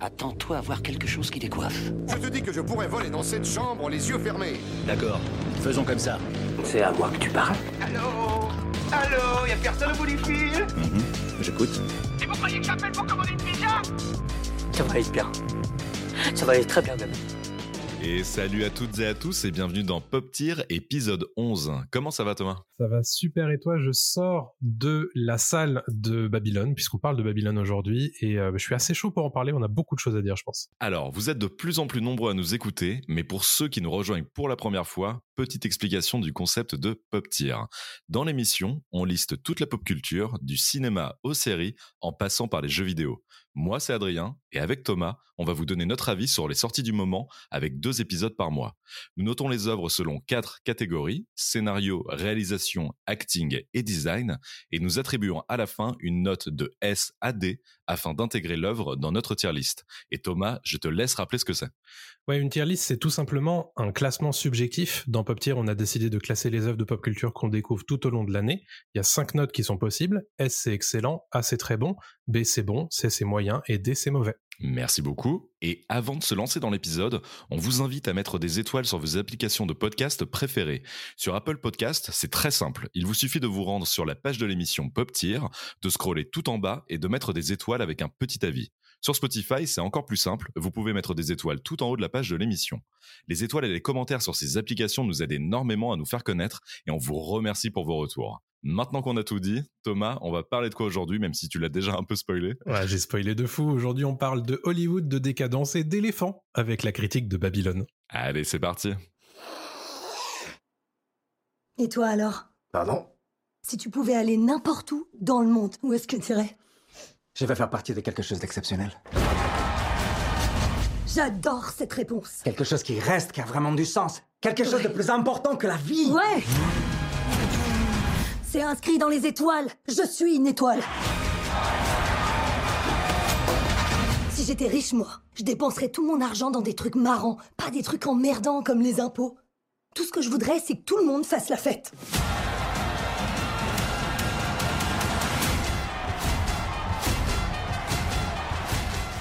Attends-toi à voir quelque chose qui décoiffe. Je te dis que je pourrais voler dans cette chambre les yeux fermés. D'accord, faisons comme ça. C'est à moi que tu parles Allô Allô Y'a personne au bout du fil Mhm, J'écoute. Et vous croyez que j'appelle pour commander une pizza? Ça va aller bien. Ça va aller très bien même. Et salut à toutes et à tous et bienvenue dans Pop Tier épisode 11. Comment ça va Thomas? Ça va super et toi? Je sors de la salle de Babylone, puisqu'on parle de Babylone aujourd'hui, et euh, je suis assez chaud pour en parler, on a beaucoup de choses à dire je pense. Alors, vous êtes de plus en plus nombreux à nous écouter, mais pour ceux qui nous rejoignent pour la première fois, petite explication du concept de Pop Tier. Dans l'émission, on liste toute la pop culture, du cinéma aux séries, en passant par les jeux vidéo. Moi, c'est Adrien, et avec Thomas, on va vous donner notre avis sur les sorties du moment avec deux épisodes par mois. Nous notons les œuvres selon quatre catégories, scénario, réalisation, acting et design, et nous attribuons à la fin une note de S à D afin d'intégrer l'œuvre dans notre tier list. Et Thomas, je te laisse rappeler ce que c'est. Ouais, une tier list, c'est tout simplement un classement subjectif. Dans Pop Tier, on a décidé de classer les œuvres de pop culture qu'on découvre tout au long de l'année. Il y a cinq notes qui sont possibles. S, c'est excellent. A, c'est très bon. B, c'est bon. C, c'est moyen. Et D, c'est mauvais. Merci beaucoup. Et avant de se lancer dans l'épisode, on vous invite à mettre des étoiles sur vos applications de podcast préférées. Sur Apple Podcast, c'est très simple. Il vous suffit de vous rendre sur la page de l'émission Pop Tier, de scroller tout en bas et de mettre des étoiles avec un petit avis. Sur Spotify, c'est encore plus simple. Vous pouvez mettre des étoiles tout en haut de la page de l'émission. Les étoiles et les commentaires sur ces applications nous aident énormément à nous faire connaître et on vous remercie pour vos retours. Maintenant qu'on a tout dit, Thomas, on va parler de quoi aujourd'hui, même si tu l'as déjà un peu spoilé? Ouais, j'ai spoilé de fou. Aujourd'hui, on parle de Hollywood, de décadence et d'éléphants avec la critique de Babylone. Allez, c'est parti. Et toi alors? Pardon? Si tu pouvais aller n'importe où dans le monde, où est-ce que tu irais? Je vais faire partie de quelque chose d'exceptionnel. J'adore cette réponse. Quelque chose qui reste, qui a vraiment du sens. Quelque chose de plus important que la vie. Ouais C'est inscrit dans les étoiles. Je suis une étoile. Si j'étais riche, moi, je dépenserais tout mon argent dans des trucs marrants, pas des trucs emmerdants comme les impôts. Tout ce que je voudrais, c'est que tout le monde fasse la fête.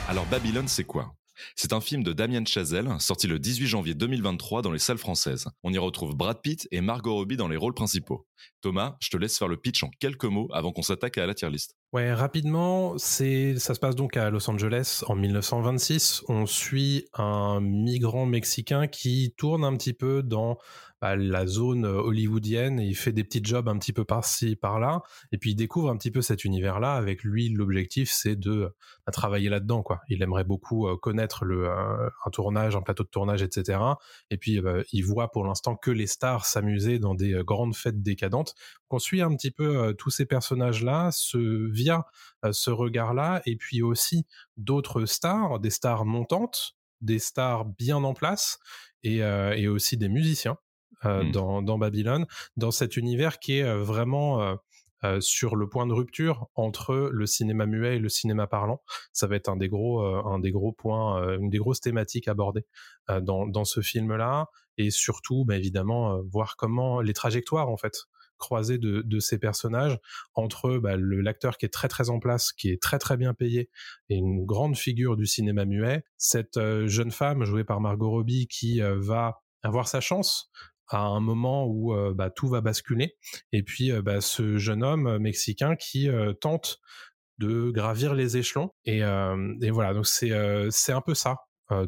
Alors Babylone, c'est quoi? C'est un film de Damien Chazelle, sorti le 18 janvier 2023 dans les salles françaises. On y retrouve Brad Pitt et Margot Robbie dans les rôles principaux. Thomas, je te laisse faire le pitch en quelques mots avant qu'on s'attaque à la tier list. Ouais, rapidement, c'est ça se passe donc à Los Angeles en 1926. On suit un migrant mexicain qui tourne un petit peu dans bah, la zone hollywoodienne et il fait des petits jobs un petit peu par-ci par-là et puis il découvre un petit peu cet univers-là. Avec lui, l'objectif c'est de bah, travailler là-dedans quoi. Il aimerait beaucoup euh, connaître euh, un tournage, un plateau de tournage, etc. Et puis bah, il voit pour l'instant que les stars s'amuser dans des euh, grandes fêtes décadentes. On suit un petit peu euh, tous ces personnages-là via euh, ce regard-là, et puis aussi d'autres stars, des stars montantes, des stars bien en place, euh, et aussi des musiciens euh, Mm. dans, dans Babylone, dans cet univers qui est euh, vraiment euh, sur le point de rupture entre le cinéma muet et le cinéma parlant. Ça va être un des gros, euh, un des gros points, euh, une des grosses thématiques abordées dans, dans ce film-là, et surtout, bah, évidemment, voir comment les trajectoires en fait croisées de, de ces personnages entre bah, l'acteur qui est très très en place, qui est très très bien payé et une grande figure du cinéma muet, cette jeune femme jouée par Margot Robbie qui va avoir sa chance à un moment où euh, bah, tout va basculer et puis euh, bah, ce jeune homme mexicain qui euh, tente de gravir les échelons et, et voilà donc c'est c'est un peu ça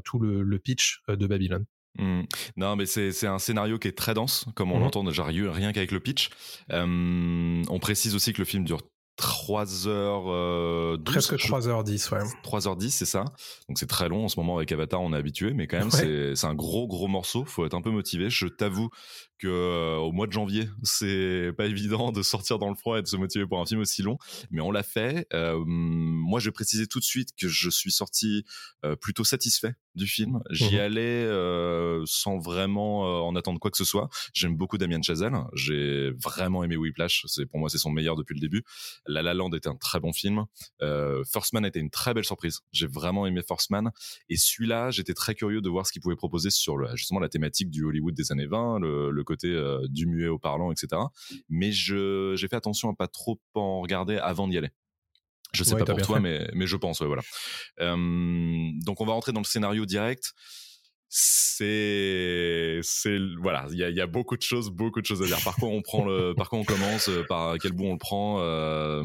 tout le, le pitch de Babylone. Hmm. Non, mais c'est un scénario qui est très dense, comme on Mhm. l'entend déjà rien rien qu'avec le pitch. Euh, on précise aussi que le film dure 3 heures euh, 12, Presque je- 3h10 ouais. 3h10, c'est ça. Donc c'est très long en ce moment avec Avatar, on est habitué, mais quand même Ouais. c'est c'est un gros gros morceau. Faut être un peu motivé. Je t'avoue que euh, au mois de janvier, c'est pas évident de sortir dans le froid et de se motiver pour un film aussi long, mais on l'a fait. Euh, moi, je vais préciser tout de suite que je suis sorti euh, plutôt satisfait du film. J'y Mhm. allais sans vraiment en attendre quoi que ce soit. J'aime beaucoup Damien Chazelle. J'ai vraiment aimé Whiplash. C'est pour moi c'est son meilleur depuis le début. La La Land était un très bon film. Euh, First Man était une très belle surprise. J'ai vraiment aimé First Man. Et celui-là, j'étais très curieux de voir ce qu'il pouvait proposer sur le, justement la thématique du Hollywood des années 20, le, le côté euh, du muet au parlant, etc. Mais je, j'ai fait attention à pas trop en regarder avant d'y aller. Je sais Ouais, pas pour toi, fait. mais, mais je pense, ouais, voilà. Euh, donc on va rentrer dans le scénario direct. C'est, c'est, voilà, il y a, il y a beaucoup de choses, beaucoup de choses à dire. Par quoi on prend le, par quoi on commence, euh, par quel bout on le prend. euh,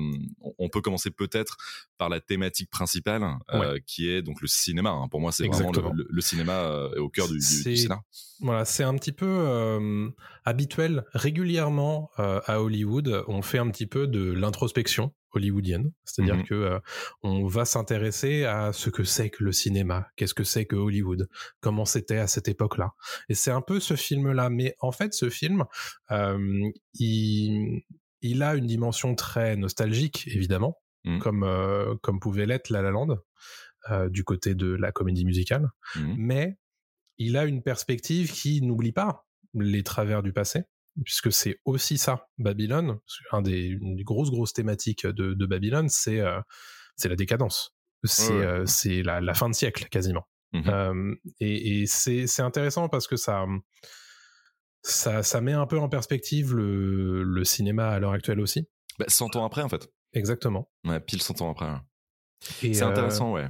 on- peut commencer peut-être par la thématique principale, euh, qui est donc le cinéma. hein. Pour moi, c'est vraiment Exactement. le, le- le cinéma euh, au cœur du, du, scénar. Voilà, c'est un petit peu habituel. Régulièrement à Hollywood, on fait un petit peu de l'introspection hollywoodienne, c'est-à-dire Mhm. que euh, on va s'intéresser à ce que c'est que le cinéma, qu'est-ce que c'est que Hollywood, comment c'était à cette époque-là? Et c'est un peu ce film-là. Mais en fait, ce film, euh, il, il a une dimension très nostalgique, évidemment, Mhm. comme euh, comme pouvait l'être La La Land du côté de la comédie musicale, Mhm. mais il a une perspective qui n'oublie pas les travers du passé, puisque c'est aussi ça, Babylone. Un des, une des grosses, grosses thématiques de, de Babylone, c'est euh, c'est la décadence. C'est Ouais, ouais. euh, c'est la, la fin de siècle, quasiment. Euh, et et c'est intéressant parce que ça, ça, ça met un peu en perspective le, le cinéma à l'heure actuelle aussi. Bah, 100 ans après, en fait. Exactement. Ouais, pile 100 ans après. Et, C'est euh, intéressant, ouais.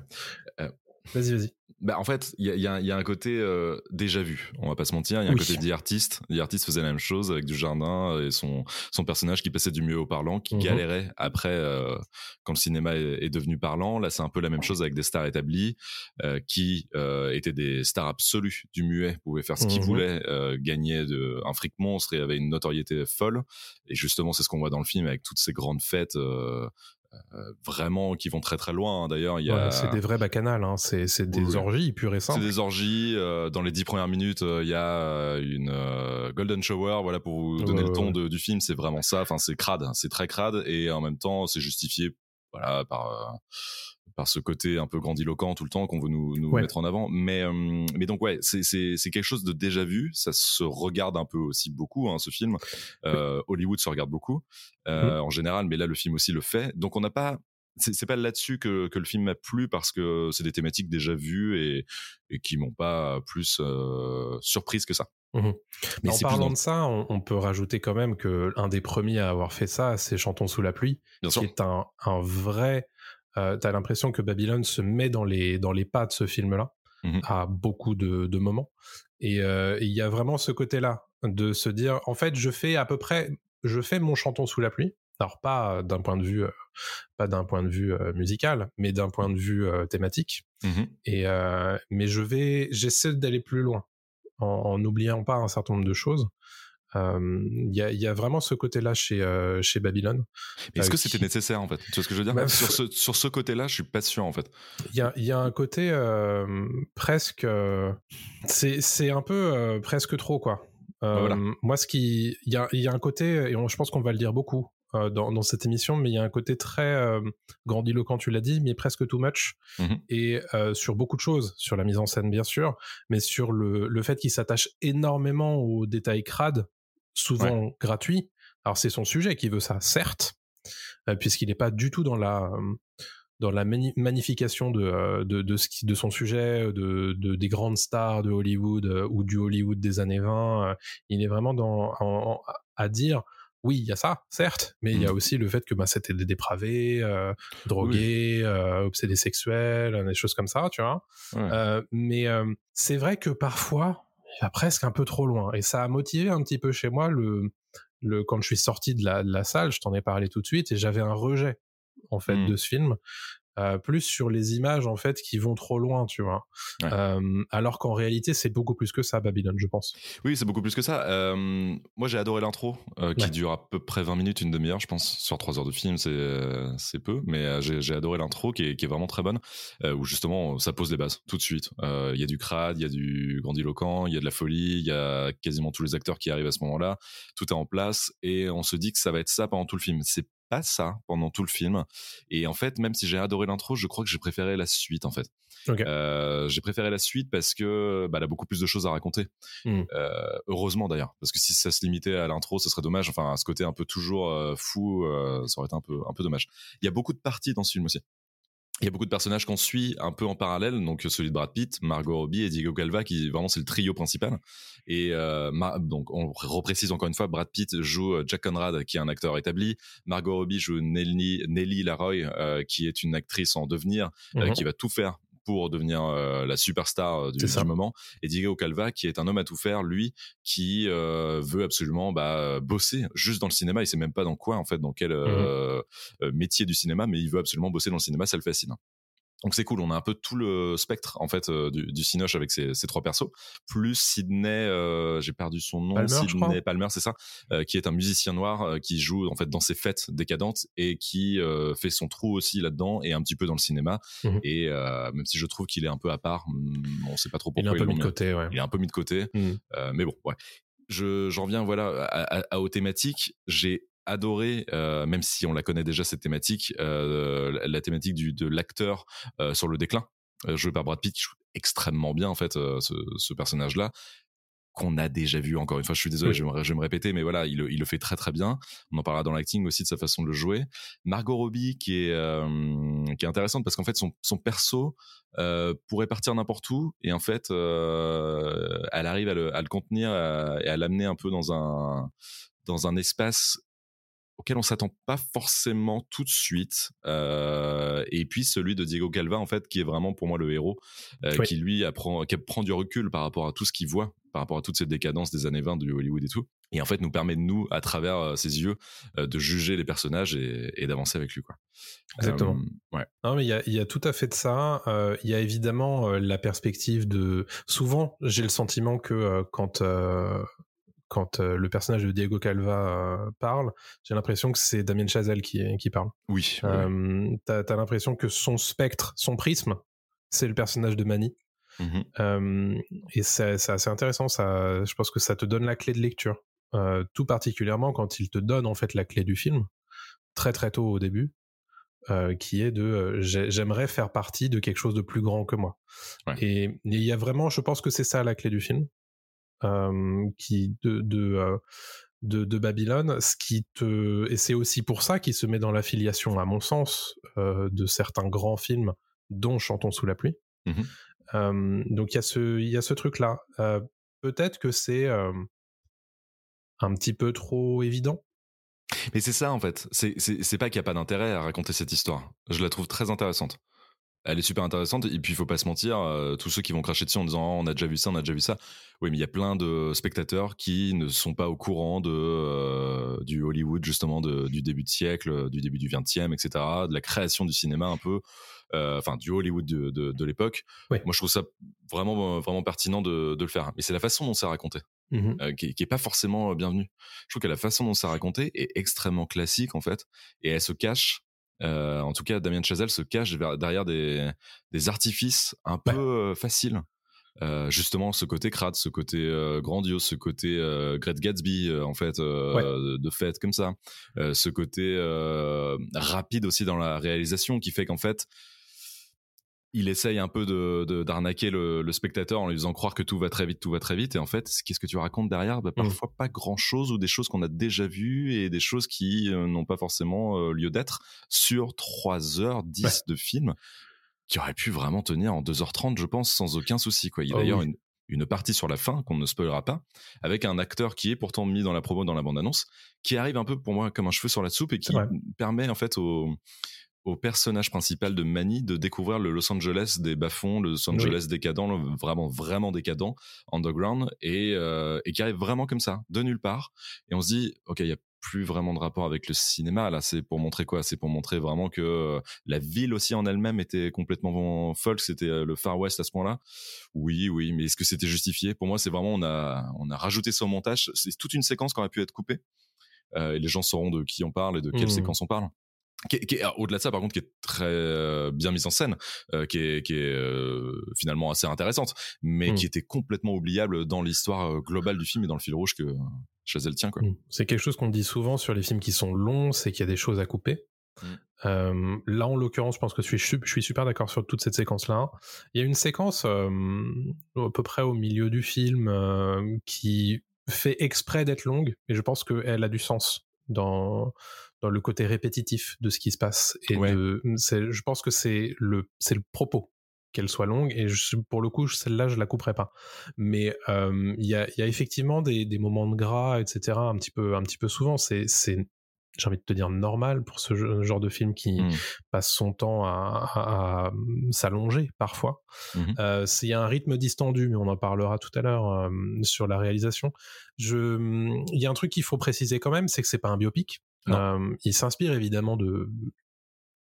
Vas-y, vas-y. Bah, en fait, il y a, il y a- il y a un côté euh, déjà vu. On va pas se mentir. Il y a un Oui. côté The Artist. The Artist faisait la même chose avec du jardin et son, son personnage qui passait du mieux au parlant, qui Mhm. galérait après euh, quand le cinéma est, est devenu parlant. Là, c'est un peu la même chose avec des stars établies euh, qui étaient des stars absolues du muet, pouvaient faire ce qu'ils Mhm. voulaient, gagner de, un fric monstre et avaient une notoriété folle. Et justement, c'est ce qu'on voit dans le film avec toutes ces grandes fêtes. Euh, vraiment qui vont très très loin hein. d'ailleurs il y a Ouais, c'est des vrais bacchanales, hein. c'est c'est des Oui, orgies pures et c'est simples. des orgies. euh, dans les dix premières minutes, euh, il y a une euh, golden shower. Voilà pour vous donner Ouais, le ton ouais. de- du film, c'est vraiment ça. Enfin, c'est crade, hein. c'est très crade et en même temps, c'est justifié. Voilà par par ce côté un peu grandiloquent tout le temps qu'on veut nous, nous Ouais. mettre en avant. Mais euh, mais donc ouais, c'est c'est c'est quelque chose de déjà vu. Ça se regarde un peu aussi beaucoup hein, ce film. Euh, Hollywood se regarde beaucoup euh, en général, mais là le film aussi le fait. Donc on n'a pas c'est c'est pas là-dessus que, que le film m'a plu parce que c'est des thématiques déjà vues et, et qui m'ont pas plus surprise que ça. Mhm. Mais en parlant de ça, on, on peut rajouter quand même que un des premiers à avoir fait ça, c'est Chantons sous la pluie, Bien qui sûr. est un, un vrai. Euh, T'as l'impression que Babylone se met dans les dans les pas de ce film-là Mhm. à beaucoup de, de moments, et euh, il y a vraiment ce côté-là de se dire, en fait, je fais à peu près, je fais mon Chantons sous la pluie. Alors pas d'un point de vue, euh, pas d'un point de vue euh, musical, mais d'un point de vue thématique. Mhm. Et mais je vais, j'essaie d'aller plus loin en n'oubliant pas un certain nombre de choses. Il y, a, il y a vraiment ce côté-là chez euh, chez Babylone. Est-ce Euh, que c'était nécessaire en fait? Tu vois ce que je veux dire? Bah, Sur ce, sur ce côté-là, je suis pas sûr en fait. Il y a, y a un côté presque, euh, c'est c'est un peu presque trop quoi. Euh, Bah, voilà. Moi, ce qui, il y a, y a un côté, et on- je pense qu'on va le dire beaucoup euh, dans, dans cette émission, mais il y a un côté très euh, grandiloquent, tu l'as dit, mais presque too much. Mhm. Et sur beaucoup de choses, sur la mise en scène bien sûr, mais sur le, le fait qu'il s'attache énormément aux détails crades, souvent gratuits. Alors c'est son sujet qui veut ça, certes, euh, puisqu'il n'est pas du tout dans la dans la magnification de, de, de, ce qui, de son sujet, de, de, des grandes stars de Hollywood ou du Hollywood des années 20. euh, il est vraiment dans, en- en- à dire, oui, il y a ça, certes, mais il y a Mhm. aussi le fait que bah, c'était des dépravés, euh, drogués, euh, obsédés sexuels, des choses comme ça, tu vois? Ouais. Euh, mais c'est vrai que parfois, il va presque un peu trop loin. Et ça a motivé un petit peu chez moi le, le quand je suis sorti de la, de la salle, je t'en ai parlé tout de suite, et j'avais un rejet en fait Mm. de ce film. Euh, plus sur les images en fait qui vont trop loin, tu vois. Ouais. Euh, alors qu'en réalité, c'est beaucoup plus que ça, Babylone, je pense. Oui, c'est beaucoup plus que ça. Euh, moi, j'ai adoré l'intro, qui Ouais. dure à peu près 20 minutes, une demi-heure, je pense. Sur 3 heures de film, c'est peu, mais j'ai adoré l'intro, qui est, qui est vraiment très bonne, où justement, ça pose les bases tout de suite. Il y a du crade, il y a du grandiloquent, il y a de la folie, il y a quasiment tous les acteurs qui arrivent à ce moment-là. Tout est en place, et on se dit que ça va être ça pendant tout le film. C'est pas ça pendant tout le film. Et en fait, même si j'ai adoré l'intro, je crois que j'ai préféré la suite, en fait. Euh, j'ai préféré la suite parce que bah, elle a beaucoup plus de choses à raconter. Mm. Euh, heureusement d'ailleurs, parce que si ça se limitait à l'intro, ce serait dommage. Enfin, à ce côté un peu toujours euh, fou, ça aurait été un peu un peu dommage. Il y a beaucoup de parties dans ce film aussi. Il y a beaucoup de personnages qu'on suit un peu en parallèle, donc celui de Brad Pitt, Margot Robbie et Diego Calva, qui vraiment c'est le trio principal. Et euh, donc on reprécise encore une fois, Brad Pitt joue euh, Jack Conrad, qui est un acteur établi. Margot Robbie joue Nelly, Nelly Laroy, euh, qui est une actrice en devenir, euh, Mhm. qui va tout faire pour devenir euh, la superstar euh, du, du moment. Et Diego Calva, qui est un homme à tout faire, lui, qui euh, veut absolument bah, bosser juste dans le cinéma. Il sait même pas dans quoi, en fait, dans quel euh, métier du cinéma, mais il veut absolument bosser dans le cinéma. Ça le fascine. Donc c'est cool, on a un peu tout le spectre en fait euh, du, du Cinoche avec ces, trois persos, plus Sidney, euh, j'ai perdu son nom, Palmer. Sidney Palmer, c'est ça, euh, qui est un musicien noir qui joue en fait dans ses fêtes décadentes et qui fait son trou aussi là-dedans et un petit peu dans le cinéma. Mhm. Et même si je trouve qu'il est un peu à part, hum, on sait pas trop Il est pourquoi un peu mis de côté, ouais. il est un peu mis de côté. Mais bon, ouais. Je, j'en reviens voilà à, à- à- aux thématiques. J'ai adoré, euh, même si on la connaît déjà cette thématique, euh, la, thématique du, de l'acteur euh, sur le déclin, joué par Brad Pitt, qui joue extrêmement bien en fait ce, ce personnage-là qu'on a déjà vu encore une fois. Je suis désolé Oui. je, vais me, je vais me répéter mais voilà il, le- il le fait très très bien. On en parlera dans l'acting aussi de sa façon de le jouer. Margot Robbie qui est euh, qui est intéressante parce qu'en fait son, son perso euh, pourrait partir n'importe où et en fait euh, elle arrive à le, à le contenir à- et à l'amener un peu dans un dans un espace auquel on s'attend pas forcément tout de suite euh, et puis celui de Diego Calva en fait qui est vraiment pour moi le héros euh, Oui. qui lui apprend qui prend du recul par rapport à tout ce qu'il voit par rapport à toute cette décadence des années 20 du Hollywood et tout et en fait nous permet de nous à travers euh, ses yeux de juger les personnages et, et d'avancer avec lui quoi Exactement. Ouais Non, mais il y a, y a tout à fait de ça. Il y a évidemment la perspective de. Souvent, j'ai le sentiment que quand quand euh, le personnage de Diego Calva euh, parle, j'ai l'impression que c'est Damien Chazelle qui qui parle. oui, oui. Euh, T'as as, l'impression que son spectre, son prisme, c'est le personnage de Manny. Mhm. Euh, et c'est assez intéressant. Ça, je pense que ça te donne la clé de lecture, Euh, tout particulièrement quand il te donne en fait la clé du film très très tôt au début, euh, qui est de euh, j'ai- j'aimerais faire partie de quelque chose de plus grand que moi. Ouais. Et il y a vraiment, je pense que c'est ça la clé du film, euh, qui de de, de de Babylone, ce qui te et c'est aussi pour ça qu'il se met dans l'affiliation, à mon sens, euh, de certains grands films, dont Chantons sous la pluie. Euh, donc il y a ce il y a ce truc là. Peut-être que c'est un petit peu trop évident. Mais c'est ça en fait. C'est pas qu'il y a pas d'intérêt à raconter cette histoire. Je la trouve très intéressante. Elle est super intéressante et puis il faut pas se mentir, euh, tous ceux qui vont cracher dessus en disant Oh, on a déjà vu ça, on a déjà vu ça. Oui, mais il y a plein de spectateurs qui ne sont pas au courant de euh, du Hollywood justement de- du début de siècle, du début du 20e, etc. De la création du cinéma un peu, euh, enfin du Hollywood de, de, de l'époque. Moi, je trouve ça vraiment vraiment pertinent de, de le faire. Mais c'est la façon dont c'est raconté Mhm. euh, qui, qui est pas forcément bienvenue. Je trouve que la façon dont c'est raconté est extrêmement classique en fait, et elle se cache. Euh, en tout cas, Damien Chazelle se cache derrière des, des artifices un peu euh, faciles. Euh, justement, ce côté crade, ce côté euh, grandiose, ce côté Great Gatsby, en fait, Ouais. de, de fait comme ça. Ce côté rapide aussi dans la réalisation qui fait qu'en fait, il essaye un peu de d'arnaquer le, le spectateur en lui faisant croire que tout va très vite, tout va très vite. Et en fait, qu'est-ce que tu racontes derrière bah, Parfois pas grand-chose ou des choses qu'on a déjà vues et des choses qui euh, n'ont pas forcément euh, lieu d'être sur 3h10 Ouais. de film qui aurait pu vraiment tenir en 2h30, je pense, sans aucun souci. Quoi. Il y a Oh d'ailleurs oui. une, une partie sur la fin qu'on ne spoilera pas, avec un acteur qui est pourtant mis dans la promo, dans la bande-annonce, qui arrive un peu pour moi comme un cheveu sur la soupe et qui permet en fait au, au personnage principal de Manny de découvrir le Los Angeles des bas-fonds, le Los Angeles décadent, le vraiment vraiment décadent, underground, et, euh, et qui arrive vraiment comme ça, de nulle part. Et on se dit, ok, il y a plus vraiment de rapport avec le cinéma là c'est pour montrer quoi? C'est pour montrer vraiment que euh, la ville aussi en elle-même était complètement folle c'était euh, le Far West à ce point-là. Oui oui mais est-ce que c'était justifié? Pour moi c'est vraiment on a on a rajouté ça au montage. C'est toute une séquence qui aurait pu être coupée. Euh, et les gens sauront de qui on parle et de quelle Mhm. séquence on parle qui est- qui est- alors, au-delà de ça par contre qui est très euh, bien mise en scène euh, qui est, qui est euh, finalement assez intéressante mais Mhm. qui était complètement oubliable dans l'histoire globale du film et dans le fil rouge que Chazelle tient quoi Mm. C'est quelque chose qu'on dit souvent sur les films qui sont longs, c'est qu'il y a des choses à couper. Mm. Euh, là, en l'occurrence, je pense que je suis, je suis super d'accord sur toute cette séquence-là. Il y a une séquence à peu près au milieu du film qui fait exprès d'être longue, et je pense qu'elle a du sens dans dans le côté répétitif de ce qui se passe et Ouais. de, c'est, je pense que c'est le propos qu'elle soit longue et je, pour le coup celle-là je la couperai pas mais euh, il y, a, il y a effectivement des, des moments de gras etc un petit peu un petit peu souvent c'est j'ai envie de te dire normal pour ce ge- genre de film qui Mm. passe son temps à, à- à s'allonger parfois. Euh, Il y a un rythme distendu, mais on en parlera tout à l'heure euh, sur la réalisation. Il y a un truc qu'il faut préciser quand même, c'est que c'est pas un biopic. Euh, il s'inspire évidemment de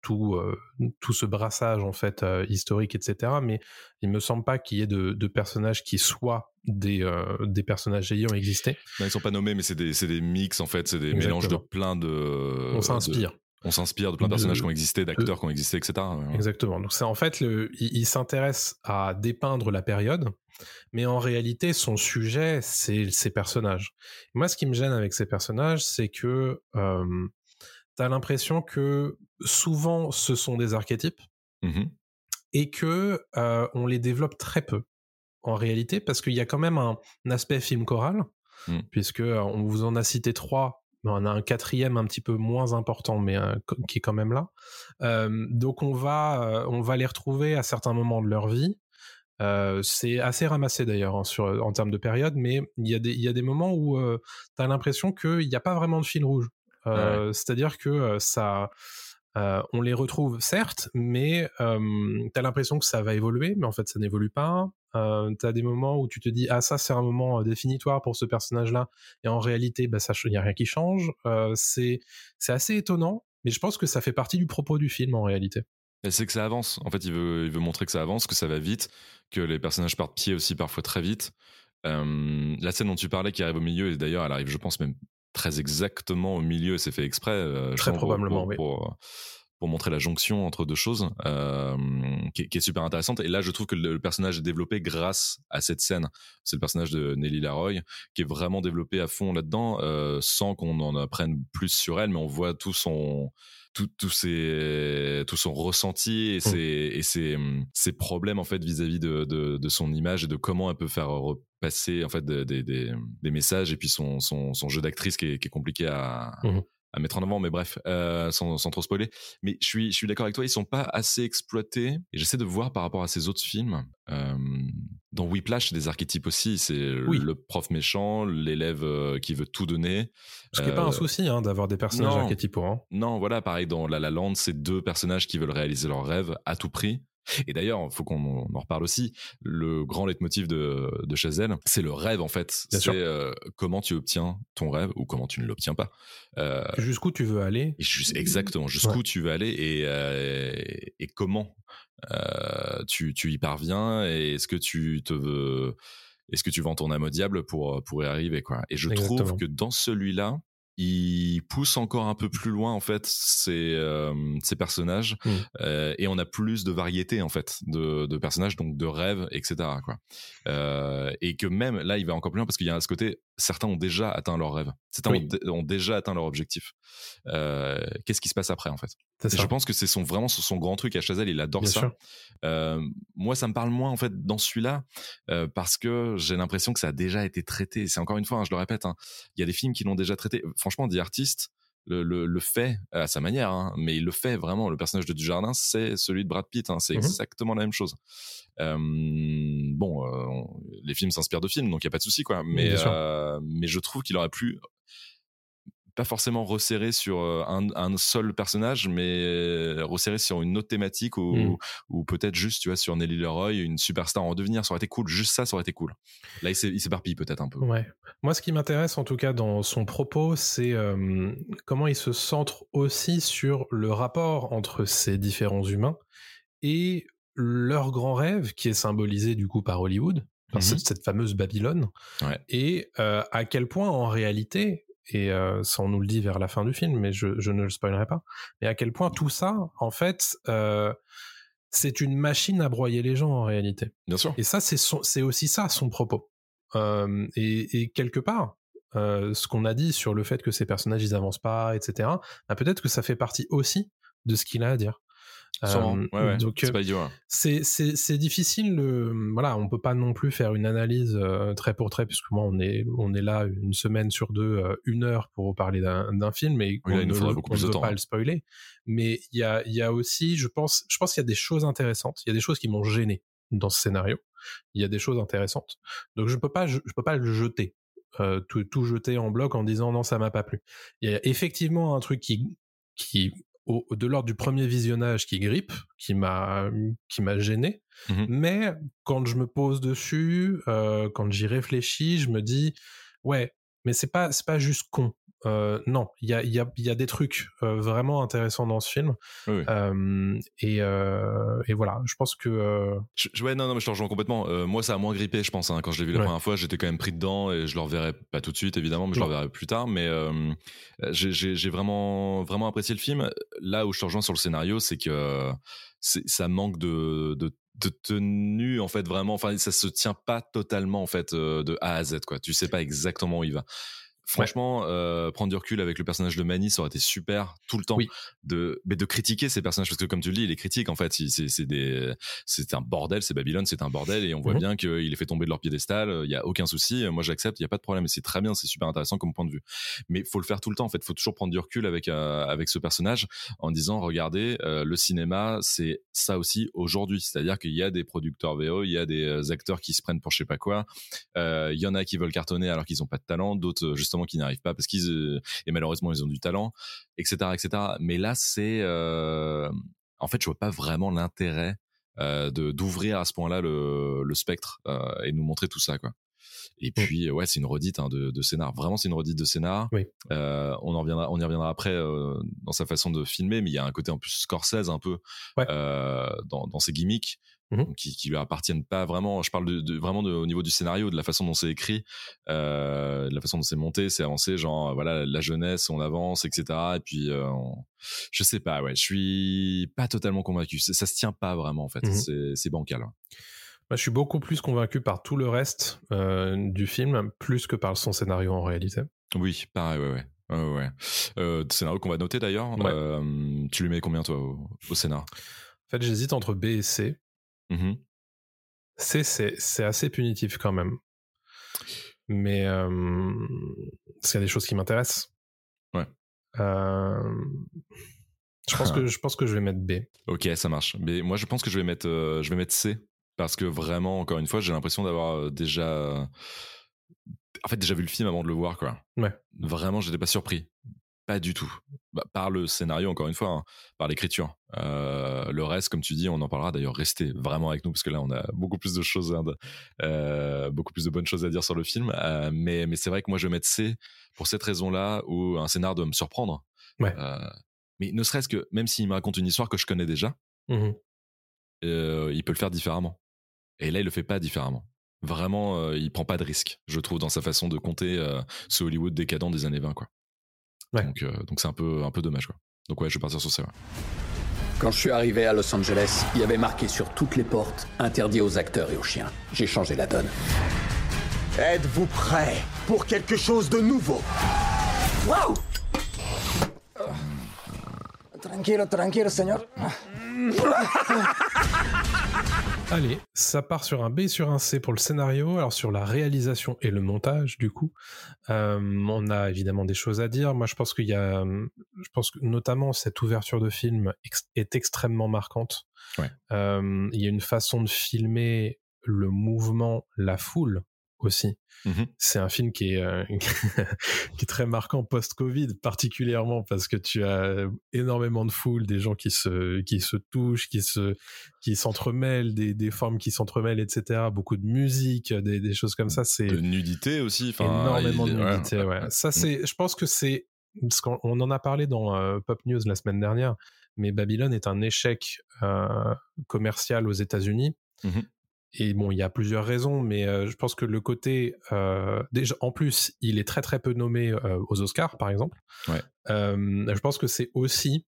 tout, euh, tout ce brassage en fait euh, historique, etc. Mais il me semble pas qu'il y ait de, de personnages qui soient des, des personnages ayant existé. Non, ils sont pas nommés, mais c'est des, des mix en fait, c'est des Exactement. mélanges de plein de. on s'inspire. On s'inspire de plein de De- personnages qui ont existé, d'acteurs qui ont existé, etc. Exactement. Donc c'est en fait, le, il, il s'intéresse à dépeindre la période, mais en réalité, son sujet, c'est ses personnages. Moi, ce qui me gêne avec ces personnages, c'est que euh, t'as l'impression que souvent, ce sont des archétypes Mhm. et que euh, on les développe très peu en réalité, parce qu'il y a quand même un, un aspect film choral, Mm. puisque euh, on vous en a cité trois. Mais On a un quatrième un petit peu moins important, mais euh, qui est quand même là. Euh, donc on va, euh, on va les retrouver à certains moments de leur vie. C'est assez ramassé d'ailleurs hein, sur en termes de période, mais il y a des il y a des moments où tu as l'impression qu'il n'y a pas vraiment de fil rouge. Euh, C'est-à-dire que ça, euh, on les retrouve certes, mais euh, tu as l'impression que ça va évoluer, mais en fait ça n'évolue pas. Euh, tu as des moments où tu te dis ah ça c'est un moment euh, définitoire pour ce personnage-là, et en réalité bah ça il y a rien qui change. Euh, c'est c'est assez étonnant, mais je pense que ça fait partie du propos du film en réalité. Et C'est que ça avance. En fait, il veut, il veut montrer que ça avance, que ça va vite, que les personnages partent pied aussi parfois très vite. Euh, la scène dont tu parlais qui arrive au milieu, et d'ailleurs elle arrive, je pense, même très exactement au milieu, et c'est fait exprès. euh, Très probablement, pour, oui. pour, pour montrer la jonction entre deux choses, euh, qui, est- qui est super intéressante. Et là, je trouve que le, le personnage est développé grâce à cette scène. C'est le personnage de Nelly Laroy qui est vraiment développé à fond là-dedans, euh, sans qu'on en apprenne plus sur elle, mais on voit tout son tout, tout, ses, tout son ressenti et, Mm. ses, et ses, ses problèmes en fait vis-à-vis de, de, de son image et de comment elle peut faire repasser en fait des, des, des, messages et puis son, son, son jeu d'actrice qui est, qui est compliqué à, Mhm. À mettre en avant mais bref euh, sans, sans trop spoiler mais je suis, je suis d'accord avec toi ils sont pas assez exploités et j'essaie de voir par rapport à ces autres films euh, dans Whiplash des archétypes aussi c'est Oui. le prof méchant l'élève euh, qui veut tout donner Ce qui n'est pas Euh, un souci hein, d'avoir des personnages non. archétypaux. Hein. non, voilà, pareil dans La La Land, c'est deux personnages qui veulent réaliser leur rêve à tout prix. Et d'ailleurs, il faut qu'on en reparle aussi. Le grand leitmotiv de, de Chazelle, c'est le rêve en fait. C'est euh, comment tu obtiens ton rêve ou comment tu ne l'obtiens pas. Euh, Jusqu'où tu veux aller et juste, exactement, jusqu'où tu veux aller et, euh, et comment euh, tu, tu y parviens et est-ce que tu te veux, est-ce que tu vends ton âme au diable pour, pour y arriver quoi. Et je Exactement. trouve que dans celui-là, il pousse encore un peu plus loin en fait ces, euh, personnages Mm. euh, et on a plus de variété en fait de, de personnages donc de rêves etc quoi Euh, et que même là il va encore plus loin parce qu'il y a ce côté certains ont déjà atteint leur rêve certains Oui. ont, dé- ont déjà atteint leur objectif Euh, qu'est-ce qui se passe après en fait? Et je pense que c'est son vraiment son grand truc à Chazelle il adore Bien ça euh, moi, ça me parle moins en fait dans celui-là euh, parce que j'ai l'impression que ça a déjà été traité. C'est encore une fois, hein, je le répète, hein, il y a des films qui l'ont déjà traité. Franchement, The Artist le, le, le fait à sa manière, hein, mais il le fait vraiment. Le personnage de Dujardin, c'est celui de Brad Pitt. hein, c'est Mhm. exactement la même chose. Euh, bon, euh, on- les films s'inspirent de films, donc il y a pas de souci quoi. Mais euh, mais je trouve qu'il aurait pu pas forcément resserrer sur euh, un, un seul personnage, mais resserrer sur une autre thématique ou, Mm. ou peut-être juste, tu vois, sur Nelly Leroy, une superstar en devenir, ça aurait été cool. Juste ça, ça aurait été cool. Là, il s'é- il s'éparpille peut-être un peu. Ouais. Moi, ce qui m'intéresse en tout cas dans son propos, c'est euh, comment il se centre aussi sur le rapport entre ces différents humains et leur grand rêve, qui est symbolisé du coup par Hollywood, par cette, cette fameuse Babylone, Ouais. et euh, à quel point en réalité, et euh, ça on nous le dit vers la fin du film, mais je, je ne le spoilerai pas, mais à quel point tout ça, en fait, euh, c'est une machine à broyer les gens en réalité. Bien sûr. Et ça, c'est aussi ça son propos. Euh, et, et quelque part, euh, ce qu'on a dit sur le fait que ces personnages ils avancent pas, etc. bah, peut-être que ça fait partie aussi de ce qu'il a à dire. Euh, ouais, ouais. donc, c'est euh, hein. c'est difficile le voilà on peut pas non plus faire une analyse euh, trait pour trait puisque moi on est on est là une semaine sur deux euh, une heure pour parler d'un film et Oui, on ne, beaucoup on ne de veut pas hein. le spoiler. Mais il y a il y a aussi je pense je pense qu'il y a des choses intéressantes. Il y a des choses qui m'ont gêné dans ce scénario. Il y a des choses intéressantes. Donc je peux pas je, je peux pas le jeter. Euh, tout, tout jeter en bloc en disant non ça m'a pas plu. Il y a effectivement un truc qui qui au, de l'ordre du premier visionnage qui grippe, qui m'a qui m'a gêné. Mhm. Mais quand je me pose dessus, euh, quand j'y réfléchis, je me dis ouais, mais c'est pas c'est pas juste con. Euh, non, il y a il y a il y a des trucs euh, vraiment intéressants dans ce film. Oui. Euh, et et voilà, je pense que Je- ouais, non, non, mais je te rejoins complètement. Moi, ça a moins grippé, je pense. hein. Quand je l'ai vu la Ouais. première fois, j'étais quand même pris dedans et je le reverrai pas tout de suite, évidemment, mais je le reverrai plus tard. Mais j'ai- vraiment, vraiment apprécié le film. Là où je te rejoins sur le scénario, c'est que ça manque de, de, de tenue, en fait, vraiment. Enfin, ça se tient pas totalement, en fait, euh, de A à Z, quoi. Tu sais pas exactement où il va. Franchement, euh, prendre du recul avec le personnage de Manny, ça aurait été super tout le temps Oui. de, mais de critiquer ces personnages parce que comme tu le dis, il est critique en fait. C'est des, c'est un bordel, c'est Babylone, c'est un bordel et on voit Mhm. bien qu'il est fait tomber de leur piédestal. Il y a aucun souci. Moi, j'accepte. Il y a pas de problème. C'est très bien. C'est super intéressant comme point de vue. Mais faut le faire tout le temps. En fait, faut toujours prendre du recul avec euh, avec ce personnage en disant, regardez, euh, le cinéma, c'est ça aussi aujourd'hui. C'est-à-dire qu'il y a des producteurs VO, il y a des euh, acteurs qui se prennent pour je sais pas quoi. Euh, Il y en a qui veulent cartonner alors qu'ils ont pas de talent, d'autres euh, justement qui n'arrivent pas parce qu'ils euh, et malheureusement ils ont du talent, etc., etc. Mais là, c'est euh, en fait, je vois pas vraiment l'intérêt euh, de d'ouvrir à ce point-là le, le spectre et nous montrer tout ça, quoi. Et puis, ouais, c'est une redite hein, de, de scénar. Vraiment, c'est une redite de scénar. Oui. Euh, on en reviendra, on y reviendra après euh, dans sa façon de filmer, mais il y a un côté en plus Scorsese un peu Ouais. euh, dans, dans ses gimmicks Donc qui, qui lui appartiennent pas vraiment. Je parle de, de- vraiment de, au niveau du scénario, de la façon dont c'est écrit, euh, de la façon dont c'est monté, c'est avancé, genre euh, voilà la jeunesse, on avance, etc. Et puis euh, on- je sais pas, ouais, je suis pas totalement convaincu. Ça, ça se tient pas vraiment en fait. Mhm. C'est- bancal. hein. moi, je suis beaucoup plus convaincu par tout le reste euh, du film, plus que par son scénario en réalité. Oui, pareil, ouais, ouais. Euh, scénario qu'on va noter d'ailleurs. Ouais. Euh, tu lui mets combien toi au, au scénar? En fait, j'hésite entre B et C. Mhm. C'est assez punitif quand même. Mais euh, parce qu'il y a des choses qui m'intéressent. Ouais. Euh, je pense que je pense que je vais mettre B. Ok, ça marche. Mais moi, je pense que je vais mettre, euh, je vais mettre C parce que vraiment, encore une fois, j'ai l'impression d'avoir euh, déjà, en fait, déjà vu le film avant de le voir, quoi. Ouais. Vraiment, j'étais pas surpris, pas du tout. Bah, par le scénario, encore une fois, hein, par l'écriture. Euh, le reste, comme tu dis, on en parlera. D'ailleurs, restez vraiment avec nous parce que là, on a beaucoup plus de choses, hein, de- euh, beaucoup plus de bonnes choses à dire sur le film. Euh, mais, mais c'est vrai que moi, je vais mettre C pour cette raison-là où un scénar doit me surprendre. Ouais. Mais ne serait-ce que, même s'il me raconte une histoire que je connais déjà euh, il peut le faire différemment. Et là, il le fait pas différemment. Vraiment, il prend pas de risque, je trouve, dans sa façon de compter ce Hollywood décadent des années 20, quoi. Ouais. Donc, euh, donc c'est un peu, un peu dommage, quoi. Donc ouais, je vais partir sur ça. ouais. Quand je suis arrivé à Los Angeles, il y avait marqué sur toutes les portes interdit aux acteurs et aux chiens. J'ai changé la donne. Êtes-vous prêt pour quelque chose de nouveau? Waouh Tranquilo, tranquilo, señor. Allez, ça part sur un B et sur un C pour le scénario. Alors sur la réalisation et le montage, du coup, euh, on a évidemment des choses à dire. Moi, je pense qu'il y a, je pense que notamment cette ouverture de film ex- est extrêmement marquante. Ouais. Euh, il y a une façon de filmer le mouvement, la foule aussi. Mhm. C'est un film qui est, euh, qui est très marquant post-Covid, particulièrement parce que tu as énormément de foule, des gens qui se, qui se touchent, qui se, qui s'entremêlent, des, des formes qui s'entremêlent, etc. Beaucoup de musique, des, des choses comme ça. C'est De nudité aussi. enfin, énormément il- de nudité. Ouais. Ça, Mm. c'est, je pense que c'est, parce qu'on on en a parlé dans euh, Pop News la semaine dernière, mais Babylone est un échec euh, commercial aux États-Unis. Mhm. Et bon, il y a plusieurs raisons, mais euh, je pense que le côté, euh, déjà, en plus, il est très très peu nommé euh, aux Oscars, par exemple. Ouais. Je pense que c'est aussi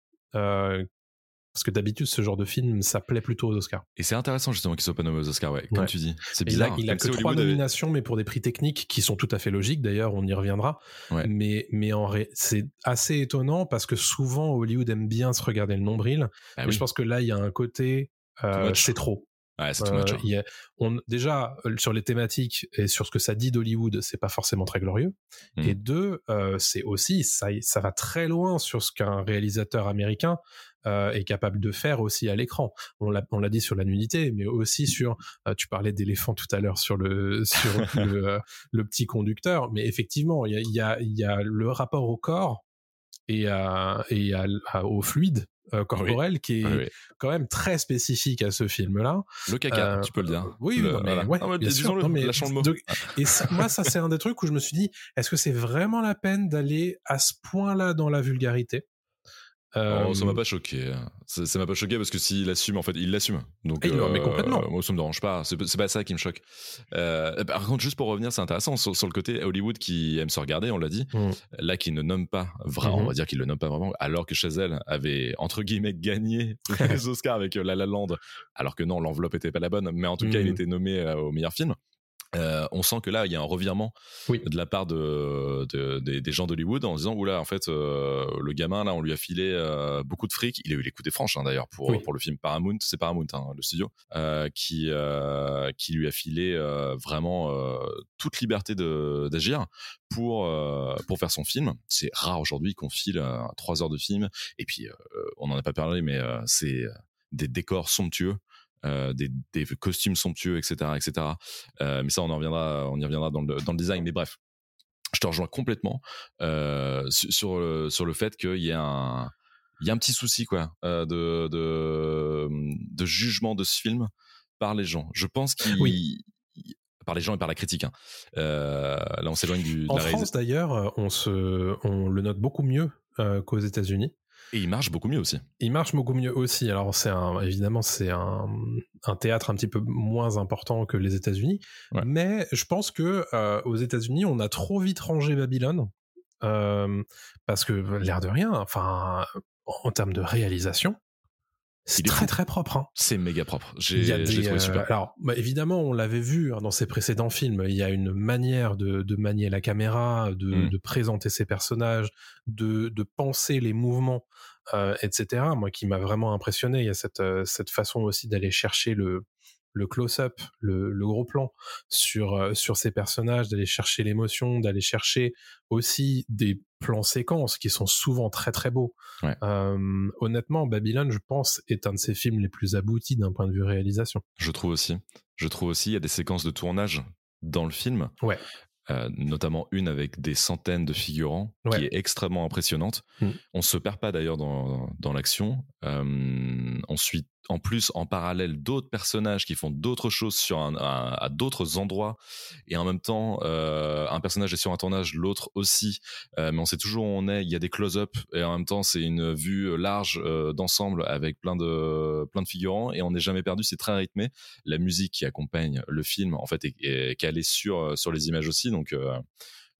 Parce que d'habitude, ce genre de film, ça plaît plutôt aux Oscars. Et c'est intéressant justement qu'il soit pas nommé aux Oscars, ouais, comme Ouais. tu dis. C'est là, bizarre. il a que trois avait- nominations, mais pour des prix techniques qui sont tout à fait logiques. D'ailleurs, on y reviendra. Ouais. Mais, mais en ré- c'est assez étonnant parce que souvent, Hollywood aime bien se regarder le nombril. Ah mais oui. je pense que là, il y a un côté, euh, c'est trop. Ouais, c'est Euh, hein. il y a- on, déjà, euh, sur les thématiques et sur ce que ça dit d'Hollywood, c'est pas forcément très glorieux. Mhm. Et deux, euh, c'est aussi, ça, ça va très loin sur ce qu'un réalisateur américain euh, est capable de faire aussi à l'écran. On l'a, dit sur la nudité, mais aussi sur, euh, tu parlais d'éléphant tout à l'heure sur le, sur le, euh, le petit conducteur, mais effectivement, il y a, il y, a, il y a le rapport au corps et, à, et à, à- au fluide euh, corporel qui est Oui, oui. quand même très spécifique à ce film-là. Le caca, Euh, tu peux le dire. Oui, Le- non, mais voilà. ouais, Ah ouais, bien sûr. disons-le, Non, mais lâchons le mot. et moi, ça, c'est un des trucs où je me suis dit, est-ce que c'est vraiment la peine d'aller à ce point-là dans la vulgarité? Euh, Oh, ça m'a pas choqué. Ça ça m'a pas choqué parce que s'il assume, en fait, il l'assume. Donc, Ah, il mais complètement. moi, ça me dérange pas. C'est pas ça qui me choque. Euh, par contre, juste pour revenir, c'est intéressant sur, sur le côté Hollywood qui aime se regarder, on l'a dit. Mm. Là, qui ne nomme pas vraiment, on va dire qu'il le nomme pas vraiment, alors que chez elle avait entre guillemets gagné les Oscars avec euh, La La Land, alors que non, l'enveloppe était pas la bonne, mais en tout cas, il Mhm. était nommé euh, au meilleur film. Euh, on sent que là, il y a un revirement Oui. de la part de, de- des, des gens d'Hollywood en disant oula, en fait, euh, le gamin là, on lui a filé euh, beaucoup de fric. Il a eu les coups des franches hein, d'ailleurs pour Oui. pour le film Paramount, c'est Paramount hein, le studio qui qui lui a filé vraiment toute liberté d'agir pour pour faire son film. C'est rare aujourd'hui qu'on file trois heures de film et puis on en a pas parlé, mais c'est des décors somptueux. Euh, des, des costumes somptueux, etc., etc. Euh, mais ça, on en reviendra, on y reviendra dans le, dans le design. Mais bref, je te rejoins complètement euh, sur, sur le, sur le fait qu'il y a un, il y a un petit souci quoi de, de, de jugement de ce film par les gens. Je pense qu'il Oui. par les gens et par la critique. hein. Euh, là, on s'éloigne du. de en la France, d'ailleurs, on, se, on le note beaucoup mieux euh, qu'aux États-Unis. Et il marche beaucoup mieux aussi. Il marche beaucoup mieux aussi. Alors, c'est un, évidemment, c'est un, un théâtre un petit peu moins important que les États-Unis. Ouais. Mais je pense que euh, aux États-Unis, on a trop vite rangé Babylone. euh, parce que, l'air de rien, enfin, en termes de réalisation, c'est très très propre. hein. C'est méga propre. Il y a J'ai trouvé euh, super. alors, bah, évidemment, on l'avait vu hein, dans ses précédents films. Il y a une manière de, de manier la caméra, de, Mm. de présenter ses personnages, de, de penser les mouvements, euh, etc. Moi, qui m'a vraiment impressionné. Il y a cette, euh, cette façon aussi d'aller chercher le, le close-up, le, le gros plan sur, euh, sur ces personnages, d'aller chercher l'émotion, d'aller chercher aussi des plans séquences qui sont souvent très très beaux. Ouais. Euh, honnêtement, Babylone, je pense, est un de ses films les plus aboutis d'un point de vue réalisation. Je trouve aussi. Je trouve aussi, il y a des séquences de tournage dans le film. Ouais. Euh, notamment une avec des centaines de figurants, Ouais. qui est extrêmement impressionnante. Mm. On se perd pas d'ailleurs dans, dans l'action. Euh, on suit en plus en parallèle d'autres personnages qui font d'autres choses sur un, un- à d'autres endroits et en même temps euh, un personnage est sur un tournage, l'autre aussi. Euh, mais on sait toujours où on est. Il y a des close-up et en même temps c'est une vue large euh, d'ensemble avec plein de plein de figurants et on n'est jamais perdu. C'est très rythmé. La musique qui accompagne le film en fait est, est calée sur sur les images aussi. Donc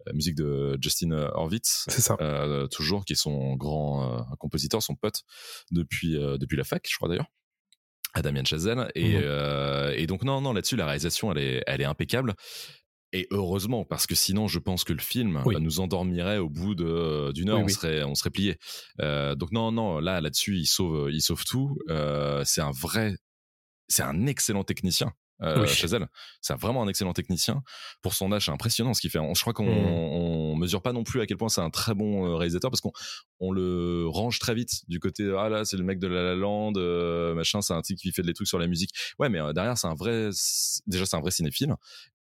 la musique de Justin Horvitz, C'est ça. euh, toujours, qui est son grand euh, compositeur, son pote, depuis, euh, depuis la fac, je crois d'ailleurs, à Damien Chazelle. Et, Mhm. euh, et donc, non, non, là-dessus, la réalisation, elle est, elle est impeccable. Et heureusement, parce que sinon, je pense que le film Oui. nous endormirait au bout d'une heure, Oui, on, oui. Serait, on serait plié. Euh, donc, non, non, là, là-dessus, il sauve, il sauve tout. Euh, c'est un vrai, c'est un excellent technicien. Euh, Oui. Chazelle, c'est vraiment un excellent technicien. Pour son âge, c'est impressionnant ce qu'il fait. On- Je crois qu'on Mhm. on mesure pas non plus à quel point c'est un très bon euh, réalisateur parce qu'on on le range très vite du côté ah là c'est le mec de La La Land euh, machin c'est un type qui fait des trucs sur la musique ouais mais euh, derrière c'est un vrai déjà c'est un vrai cinéphile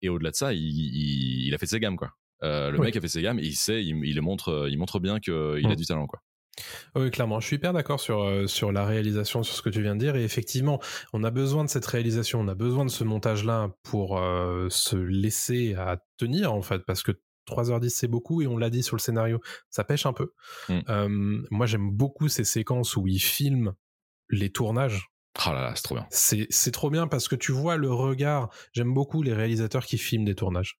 et au-delà de ça il, il, il a fait ses gammes quoi le Oui. mec a fait ses gammes et il sait il, montre il montre bien qu'il a Mhm. du talent quoi Oui, clairement. Je suis hyper d'accord sur, euh, sur la réalisation, sur ce que tu viens de dire. Et effectivement, on a besoin de cette réalisation, on a besoin de ce montage-là pour euh, se laisser à tenir, en fait, parce que 3h10 c'est beaucoup et on l'a dit sur le scénario, ça pêche un peu. Mm. Euh, moi j'aime beaucoup ces séquences où il filme les tournages Oh là là, c'est trop bien. C'est c'est trop bien parce que tu vois le regard. J'aime beaucoup les réalisateurs qui filment des tournages.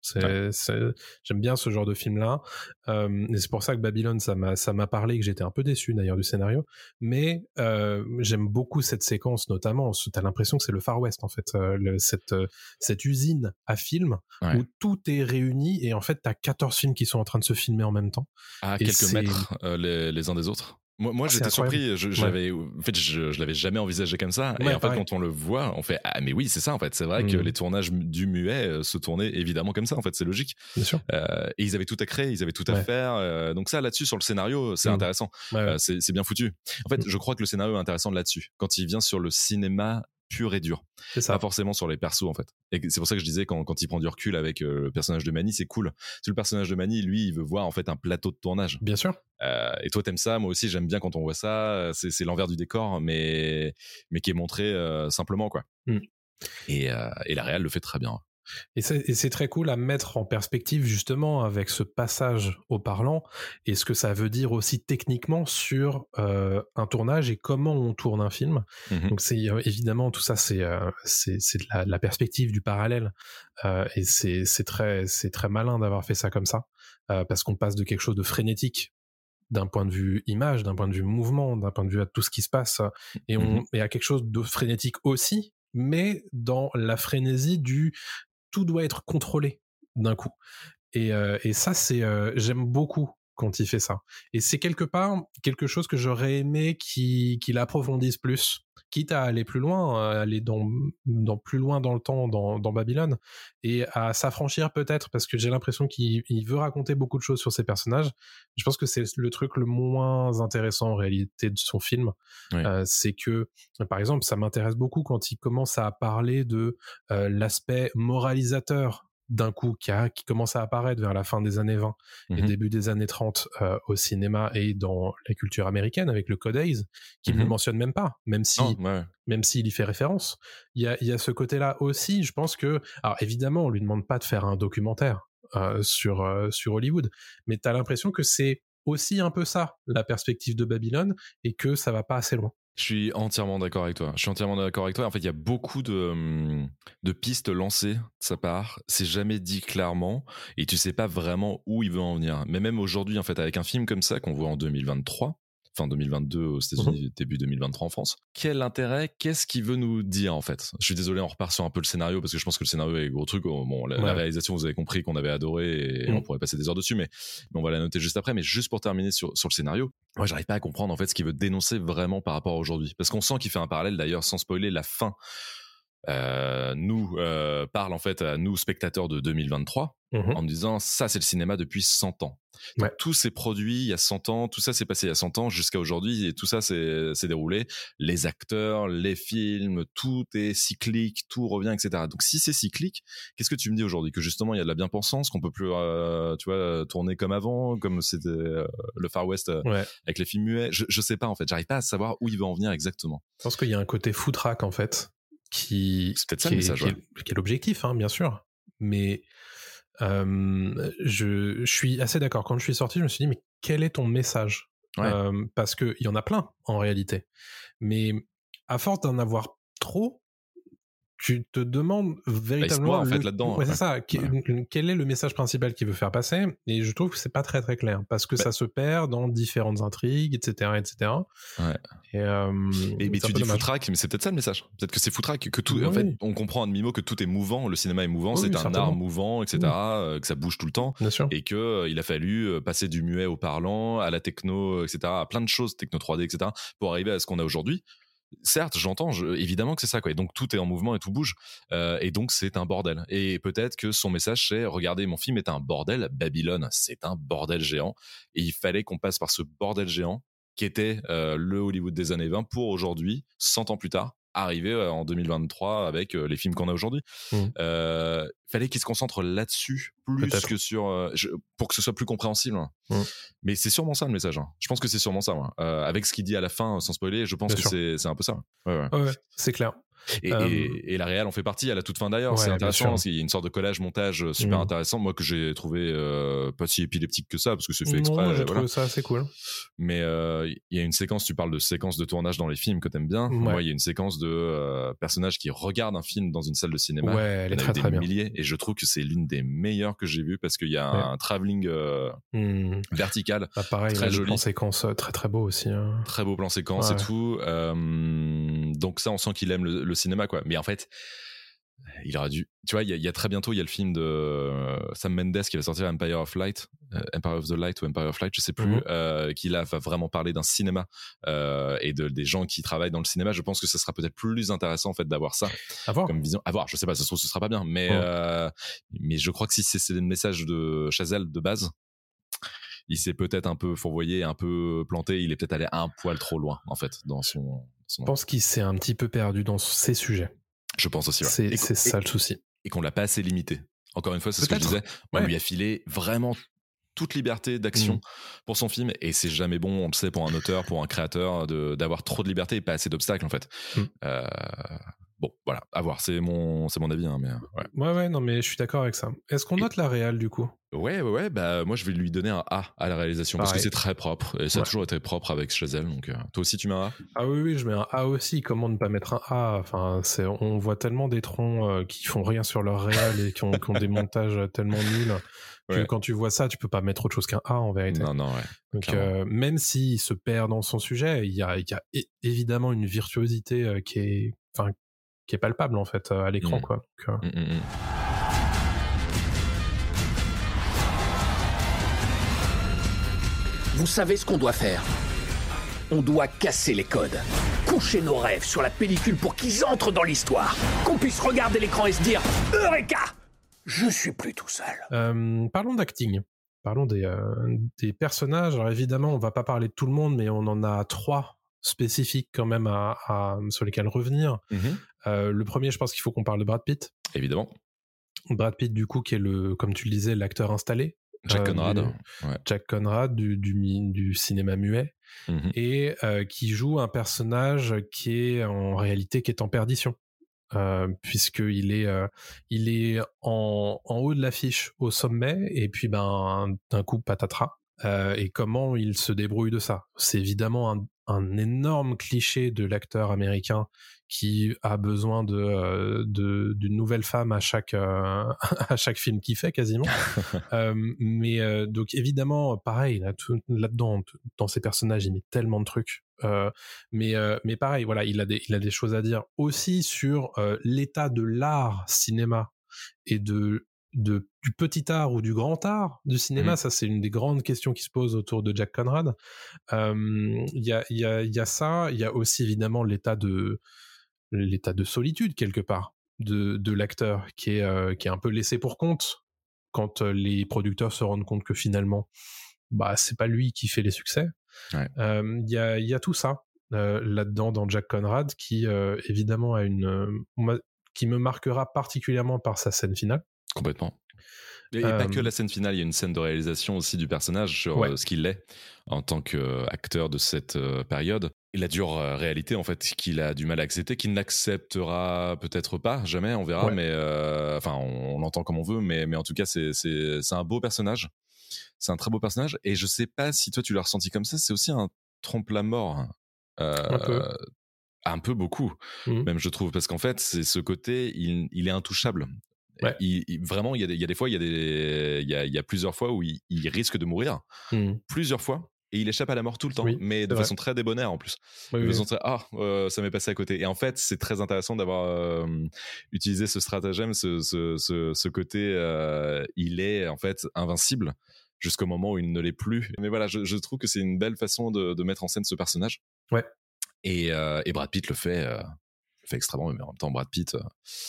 J'aime bien ce genre de film là. et c'est pour ça que Babylone ça m'a ça m'a parlé que j'étais un peu déçu d'ailleurs du scénario. Mais euh, j'aime beaucoup cette séquence notamment. T'as l'impression que c'est le Far West en fait. euh, le- cette euh, cette usine à film Ouais. où tout est réuni et en fait t'as 14 films qui sont en train de se filmer en même temps. À Et quelques mètres euh, les, les uns des autres. Moi, moi Ah, j'étais surpris. Je, Ouais. j'avais, en fait, je, je l'avais jamais envisagé comme ça. et en fait, quand on le voit, on fait ah mais oui, c'est ça. En fait, c'est vrai que Mhm. les tournages du muet euh, se tournaient évidemment comme ça. En fait, c'est logique. Bien sûr. Euh, et ils avaient tout à créer, ils avaient tout à Ouais. faire. euh, donc ça, là-dessus, sur le scénario, c'est Mhm. intéressant. Euh, c'est bien foutu. En fait, Mhm. je crois que le scénario est intéressant là-dessus. Quand il vient sur le cinéma pur et dur, c'est ça. pas forcément sur les persos en fait. Et c'est pour ça que je disais quand, quand il prend du recul avec euh, le personnage de Manny, c'est cool. Que le personnage de Manny, lui, il veut voir en fait un plateau de tournage. Bien sûr. Euh, et toi, t'aimes ça, moi aussi, j'aime bien quand on voit ça. C'est, c'est l'envers du décor, mais mais qui est montré euh, simplement quoi. Mm. Et, et la réal le fait très bien. Et c'est très cool à mettre en perspective justement avec ce passage au parlant et ce que ça veut dire aussi techniquement sur euh, un tournage et comment on tourne un film. Mhm. Donc c'est euh, évidemment tout ça c'est euh, c'est de la, de la perspective du parallèle euh, et c'est très c'est très malin d'avoir fait ça comme ça parce qu'on passe de quelque chose de frénétique d'un point de vue image, d'un point de vue mouvement, d'un point de vue à tout ce qui se passe et on Mhm. et à quelque chose de frénétique aussi, mais dans la frénésie du tout doit être contrôlé d'un coup. Et, euh, ça, c'est euh, j'aime beaucoup quand il fait ça. Et c'est quelque part quelque chose que j'aurais aimé qu'il approfondisse plus, quitte à aller plus loin, à aller dans, dans plus loin dans le temps dans, dans Babylone, et à s'affranchir peut-être, parce que j'ai l'impression qu'il il veut raconter beaucoup de choses sur ses personnages. Je pense que c'est le truc le moins intéressant en réalité de son film. Oui. Euh, c'est que, par exemple, ça m'intéresse beaucoup quand il commence à parler de euh, l'aspect moralisateur d'un coup qui, a, qui commence à apparaître vers la fin des années 20 et Mhm. début des années 30 euh, au cinéma et dans la culture américaine avec le Code Hays, qu'il ne Mhm. mentionne même pas, même si Non, ouais. même s'il y fait référence. Il y a, il y a ce côté-là aussi, je pense que... Alors évidemment, on lui demande pas de faire un documentaire euh, sur, euh, sur Hollywood, mais tu as l'impression que c'est aussi un peu ça, la perspective de Babylone, et que ça va pas assez loin. Je suis entièrement d'accord avec toi. Je suis entièrement d'accord avec toi. En fait, il y a beaucoup de, hum, de pistes lancées de sa part. C'est jamais dit clairement et tu sais pas vraiment où il veut en venir. Mais même aujourd'hui, en fait, avec un film comme ça qu'on voit en 2023, fin 2022 aux États-Unis, début 2023 en France, quel intérêt? Qu'est-ce qu'il veut nous dire en fait? Je suis désolé, on repart sur un peu le scénario parce que je pense que le scénario est gros truc. Oh, Bon, la, réalisation, vous avez compris qu'on avait adoré et Mm. on pourrait passer des heures dessus, mais, mais on va la noter juste après. Mais juste pour terminer sur, sur le scénario, moi, j'arrive pas à comprendre en fait ce qu'il veut dénoncer vraiment par rapport à aujourd'hui, parce qu'on sent qu'il fait un parallèle d'ailleurs, sans spoiler la fin. Euh, nous euh, parle en fait à nous spectateurs de 2023 Mhm. en nous disant ça c'est le cinéma depuis 100 ans. Ouais. Tous ces produits il y a 100 ans, tout ça s'est passé il y a 100 ans jusqu'à aujourd'hui et tout ça s'est déroulé. Les acteurs, les films, tout est cyclique, tout revient, etc. Donc si c'est cyclique, qu'est-ce que tu me dis aujourd'hui? Que justement il y a de la bien-pensance, qu'on peut plus, euh, tu vois, tourner comme avant, comme c'était euh, le Far West Ouais. avec les films muets? Je, je sais pas en fait, j'arrive pas à savoir où il veut en venir exactement. Je pense qu'il y a un côté foutraque en fait, qui, C'est peut-être ça qui le est, message, qui est- qui est l'objectif, hein, bien sûr. Mais euh, je, je suis assez d'accord. Quand je suis sorti, je me suis dit, mais quel est ton message? Ouais. Euh, Parce qu'il y en a plein en réalité. Mais à force d'en avoir trop, tu te demandes véritablement. noie, en fait, là-dedans. Ouais, c'est ça. Quel est le message principal qu'il veut faire passer Et je trouve que c'est pas très très clair parce que Bah. ça se perd dans différentes intrigues, etc., etc. Ouais. Et, euh, Mais, tu dis foutraque, mais c'est peut-être ça le message. Peut-être que c'est foutraque, que tout, Oui, en fait, on comprend à demi-mot que tout est mouvant, le cinéma est mouvant, Oui, c'est oui, un art mouvant, etc., Oui. euh, que ça bouge tout le temps. Bien sûr. Et que euh, il a fallu euh, passer du muet au parlant, à la techno, etc., à plein de choses, techno 3D, etc., pour arriver à ce qu'on a aujourd'hui. Certes, j'entends, je- évidemment que c'est ça, quoi. Et donc tout est en mouvement et tout bouge, Euh, et donc c'est un bordel. Et peut-être que son message c'est regardez, mon film est un bordel. Babylone, c'est un bordel géant, et il fallait qu'on passe par ce bordel géant qui était euh, le Hollywood des années 20 pour aujourd'hui, 100 ans plus tard, arriver euh, en 2023 avec euh, les films qu'on a aujourd'hui. Mm. Euh, fallait qu'il se concentre là-dessus plus que sur euh, je- pour que ce soit plus compréhensible. Mm. Mais c'est sûrement ça le message. hein. Je pense que c'est sûrement ça. Euh, avec ce qu'il dit à la fin, sans spoiler, je pense Bien que c'est un peu ça. Ouais, ouais, c'est clair. Et, Euh, et- et la réal en fait partie à la toute fin d'ailleurs. Ouais, c'est intéressant parce qu'il y a une sorte de collage montage euh, super Mm. intéressant. Moi que j'ai trouvé euh, pas si épileptique que ça parce que c'est fait Non, exprès. moi, j'ai voilà. trouvé ça assez cool. Mais euh, il y a une séquence. Tu parles de séquence de tournage dans les films que t'aimes bien. Ouais. Moi il y a une séquence de personnages qui regardent un film dans une salle de cinéma. Ouais, elle est très des très bien. milliers et je trouve que c'est l'une des meilleures que j'ai vues parce qu'il y a Ouais. un travelling Hmm. vertical Bah, pareil, Très joli. plan séquence très très beau aussi. hein. très beau plan séquence et tout. Euh, donc ça, on sent qu'il aime le, le cinéma, quoi. Mais en fait, il aurait dû. Tu vois, il y, a- il y a très bientôt, il y a le film de euh, Sam Mendes qui va sortir Empire of Light, euh, Empire of the Light ou Empire of Light, je sais plus, Mhm. euh, qui là va vraiment parler d'un cinéma euh, et de des gens qui travaillent dans le cinéma. Je pense que ce sera peut-être plus intéressant en fait d'avoir ça À voir. comme vision. À voir, je sais pas, ça se trouve ce sera pas bien, mais mais je crois que si c'est le message de Chazelle de base. Il s'est peut-être un peu fourvoyé, un peu planté. Il est peut-être allé un poil trop loin, en fait, dans son. son- Je pense qu'il s'est un petit peu perdu dans ces sujets. Je pense aussi. ouais. C'est ça le souci. Et qu'on l'a pas assez limité. Encore une fois, c'est ce que je disais. On Ouais. lui a filé vraiment toute liberté d'action Mm. pour son film et c'est jamais bon, on le sait, pour un auteur, pour un créateur, d'avoir trop de liberté et pas assez d'obstacles en fait. Mm. Euh, bon, voilà, à voir. C'est mon, c'est mon avis, hein, mais euh, ouais. Ouais, ouais, non, mais je suis d'accord avec ça. Est-ce qu'on Et- note la réal du coup? Ouais, ouais, ouais, bah moi je vais lui donner un A à la réalisation parce que c'est très propre et ça a toujours été propre avec Chazelle. Donc euh, toi aussi tu mets un A? Ah oui, oui, je mets un A aussi. Comment ne pas mettre un A? Enfin, c'est, on voit tellement des troncs euh, qui font rien sur leur réal et qui ont, qui ont des montages tellement nuls que Ouais. quand tu vois ça, tu peux pas mettre autre chose qu'un A en vérité. Non, non, ouais. Donc, euh, même s'il se perd dans son sujet, il y a, il y a évidemment une virtuosité euh, qui est, enfin, qui est palpable en fait euh, à l'écran, Mm. quoi. Donc, euh, Mm, mm. Vous savez ce qu'on doit faire On doit casser les codes. Coucher nos rêves sur la pellicule pour qu'ils entrent dans l'histoire. Qu'on puisse regarder l'écran et se dire Eureka Je suis plus tout seul. Euh, parlons d'acting. Parlons des, euh, des personnages. Alors évidemment, on va pas parler de tout le monde, mais on en a trois spécifiques quand même à, à- sur lesquels revenir. Mhm. Euh, le premier, je pense qu'il faut qu'on parle de Brad Pitt. Évidemment. Brad Pitt, du coup, qui est le, comme tu le disais, l'acteur installé. Jack Euh, Conrad. du- Ouais. Jack Conrad du, du, cinéma muet Mhm. et euh, qui joue un personnage qui est en réalité qui est en perdition. Euh, puisqu'il est, euh, il est en, en haut de l'affiche au sommet et puis ben d'un coup patatras. Euh, et comment il se débrouille de ça? C'est évidemment un, un énorme cliché de l'acteur américain qui a besoin de euh, de- d'une nouvelle femme à chaque euh, à chaque film qu'il fait quasiment. Euh, mais donc évidemment pareil là tout- t- dans ces personnages il met tellement de trucs. Mais mais pareil voilà il a des il a des choses à dire aussi sur l'état de l'art cinéma et de de du petit art ou du grand art du cinéma Mhm. ça c'est une des grandes questions qui se posent autour de Jack Conrad Euh, il y a y a ça il y a aussi évidemment l'état de l'état de solitude quelque part de de l'acteur qui est euh, qui est un peu laissé pour compte quand euh, les producteurs se rendent compte que finalement bah c'est pas lui qui fait les succès Ouais. Euh, il y a il y a tout ça euh, là-dedans dans Jack Conrad qui euh, évidemment a une euh, qui me marquera particulièrement par sa scène finale Complètement. Et, Euh, pas que la scène finale, il y a une scène de réalisation aussi du personnage sur Ouais. ce qu'il est en tant qu'acteur de cette période. Et la dure euh, réalité, en fait, qu'il a du mal à accepter, qu'il n'acceptera peut-être pas, jamais, on verra, Ouais. mais euh, enfin, on, on l'entend comme on veut, mais, mais en tout cas, c'est un beau personnage. C'est un très beau personnage. Et je sais pas si toi, tu l'as ressenti comme ça, c'est aussi un trompe-la-mort. Euh, Un peu. Un peu beaucoup, Mhm. même je trouve, parce qu'en fait, c'est ce côté, il, il est intouchable. Ouais. Il, il- vraiment, il y, a des, il y a des fois, il y a, des, il y a, il y a plusieurs fois où il, risque de mourir, Mhm. plusieurs fois, et il échappe à la mort tout le temps, Oui, mais de façon très débonnaire en plus. Oui, de oui. façon très, ah, euh, ça m'est passé à côté. Et en fait, c'est très intéressant d'avoir euh, utilisé ce stratagème, ce, ce, ce, ce côté, euh, il est en fait invincible jusqu'au moment où il ne l'est plus. Mais voilà, je, je trouve que c'est une belle façon de, de mettre en scène ce personnage. Ouais. Et, euh, et Brad Pitt le fait, fait extrêmement, mais en même temps, Brad Pitt, euh,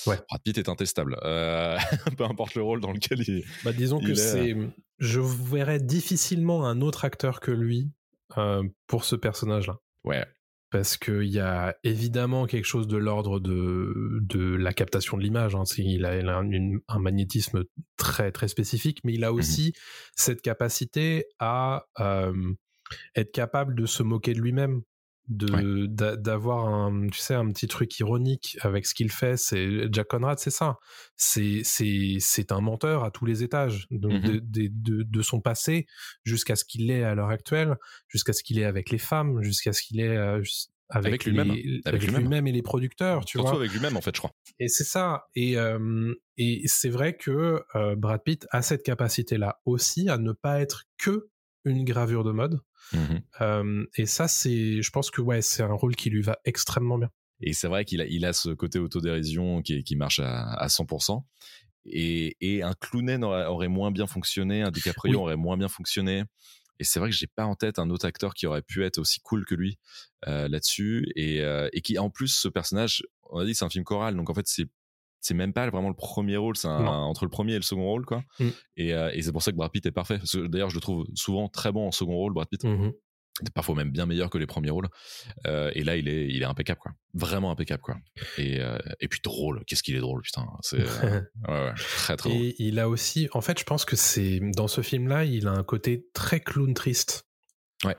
Ouais. Brad Pitt est intestable. Euh, peu importe le rôle dans lequel il. Bah, disons Il que est, c'est. Je verrais difficilement un autre acteur que lui euh, pour ce personnage-là. Ouais. Parce qu'il y a évidemment quelque chose de l'ordre de, de la captation de l'image. Hein. Il a, il a un, une- un magnétisme très très spécifique, mais il a aussi cette capacité à euh, être capable de se moquer de lui-même de d'a- d'avoir un tu sais un petit truc ironique avec ce qu'il fait c'est Jack Conrad c'est ça c'est c'est c'est un menteur à tous les étages donc Mhm. de, de, de, de son passé jusqu'à ce qu'il est à l'heure actuelle jusqu'à ce qu'il est avec les femmes jusqu'à ce qu'il est euh, avec, lui-même, avec avec lui-même. et les producteurs tu Surtout vois avec lui-même, en fait, je crois. et c'est ça. Et, euh, et c'est vrai que euh, Brad Pitt a cette capacité-là aussi à ne pas être que une gravure de mode. Euh, et ça, c'est, je pense que ouais, c'est un rôle qui lui va extrêmement bien. Et c'est vrai qu'il a, il a ce côté autodérision qui, qui marche à, à 100%. Et, et un Clooney aurait, aurait moins bien fonctionné, un DiCaprio Oui. aurait moins bien fonctionné. Et c'est vrai que j'ai pas en tête un autre acteur qui aurait pu être aussi cool que lui euh, là-dessus. Et, euh, et qui, en plus, ce personnage, on a dit c'est un film choral, donc en fait, c'est c'est même pas vraiment le premier rôle, c'est entre le premier et le second rôle, quoi. Mm. Et, euh, et c'est pour ça que Brad Pitt est parfait. D'ailleurs, je le trouve souvent très bon en second rôle, Brad Pitt Mhm. parfois même bien meilleur que les premiers rôles. Euh, et là, il est, il est impeccable, quoi. Vraiment impeccable, quoi. Et, euh, et puis drôle. Qu'est-ce qu'il est drôle, putain. C'est ouais, ouais, très très drôle. Et il a aussi, en fait, je pense que c'est dans ce film-là, il a un côté très clown triste. Ouais.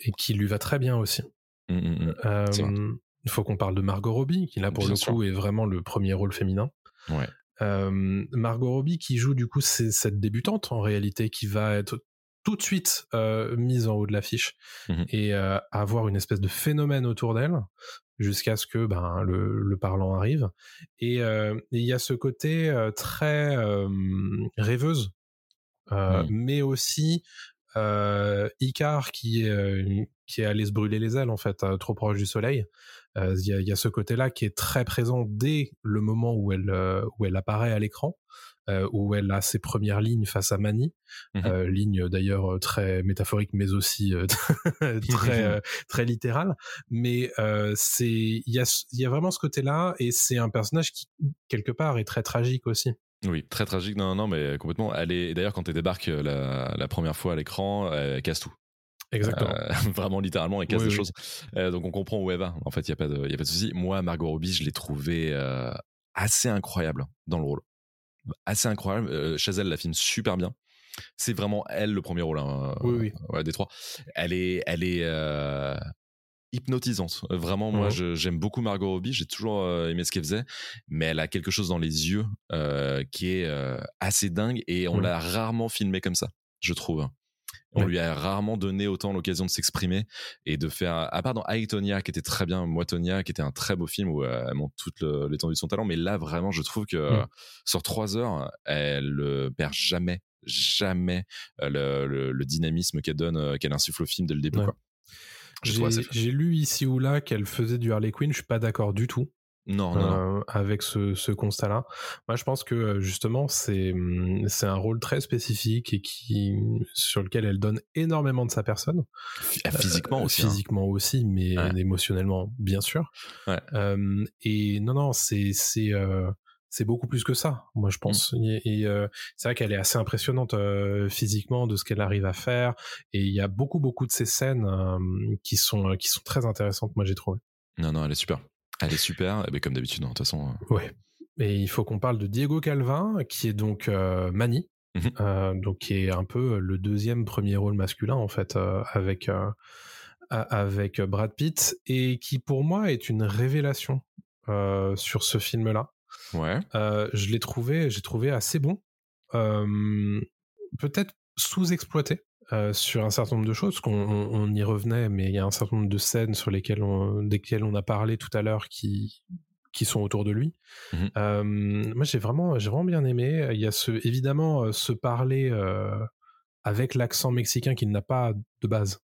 Et qui lui va très bien aussi. Mm, mm, il faut qu'on parle de Margot Robbie, qui là pour Bien le sûr. coup est vraiment le premier rôle féminin. Ouais. Euh, Margot Robbie qui joue du coup c'est cette débutante en réalité qui va être tout de suite euh, mise en haut de l'affiche Mhm. et euh, avoir une espèce de phénomène autour d'elle jusqu'à ce que ben le, le parlant arrive et euh, et il y a ce côté très rêveuse Mhm. mais aussi euh, Icar qui est euh, qui est allé se brûler les ailes en fait euh, trop proche du soleil. Euh, il y, a, y a ce côté-là qui est très présent dès le moment où elle euh, où elle apparaît à l'écran euh, où elle a ses premières lignes face à Manny Mhm. euh, lignes d'ailleurs euh, très métaphoriques mais aussi euh, très euh, très littérales mais euh, c'est il y a il y a vraiment ce côté-là et c'est un personnage qui quelque part est très tragique aussi Oui, très tragique. Non, non, mais complètement. Elle est, d'ailleurs, quand elle débarque euh, la, la première fois à l'écran, elle casse tout. exactement Euh, vraiment, littéralement, elle casse Oui, des oui. choses. Euh, donc, on comprend où elle va. En fait, il n'y a pas de, y a pas de souci. Moi, Margot Robbie, je l'ai trouvée euh, assez incroyable dans le rôle. Assez incroyable. Chazelle la filme super bien. C'est vraiment elle le premier rôle hein, Oui, ouais, des trois. Elle est, elle est hypnotisante. Vraiment, moi, j'aime beaucoup Margot Robbie. J'ai toujours euh, aimé ce qu'elle faisait, mais elle a quelque chose dans les yeux euh, qui est euh, assez dingue et on l'a rarement filmé comme ça, je trouve. On Ouais. lui a rarement donné autant l'occasion de s'exprimer et de faire, à part dans Aitonia qui était très bien, moi Tonia qui était un très beau film où euh, elle montre toute l'étendue de son talent, mais là vraiment je trouve que sur trois heures, elle euh, perd jamais, jamais euh, le, le- le dynamisme qu'elle donne, euh, qu'elle insuffle au film dès le début. Ouais. Quoi. J'ai lu ici ou là qu'elle faisait du Harley Quinn, je suis pas d'accord du tout Non, non, non. euh, avec ce, ce constat-là. Moi, je pense que euh, justement, c'est hum, c'est un rôle très spécifique et qui sur lequel elle donne énormément de sa personne, ah, Physiquement Euh, aussi. hein. physiquement aussi, mais Ouais. émotionnellement, bien sûr. Ouais. Euh, et non, non, c'est c'est c'est beaucoup plus que ça, moi je pense. Mm. Et, et, euh, c'est vrai qu'elle est assez impressionnante euh, physiquement de ce qu'elle arrive à faire. Et il y a beaucoup, beaucoup de ces scènes euh, qui sont qui sont très intéressantes. Moi, j'ai trouvé. Non, non, elle est super. Elle est super, et ben, comme d'habitude, hein, de toute façon. euh, Ouais. Et il faut qu'on parle de Diego Calvin, qui est donc Manny, Mhm. euh, donc qui est un peu le deuxième premier rôle masculin en fait avec avec Brad Pitt et qui pour moi est une révélation sur ce film-là. Ouais. Euh, je l'ai trouvé, j'ai trouvé assez bon, peut-être sous-exploité. euh, sur un certain nombre de choses, qu'on on, on y revenait, mais il y a un certain nombre de scènes sur lesquelles on, desquelles on a parlé tout à l'heure qui, qui sont autour de lui. Euh, moi, j'ai vraiment, j'ai vraiment bien aimé. Il y a ce, évidemment, se parler euh, avec l'accent mexicain qu'il n'a pas de base.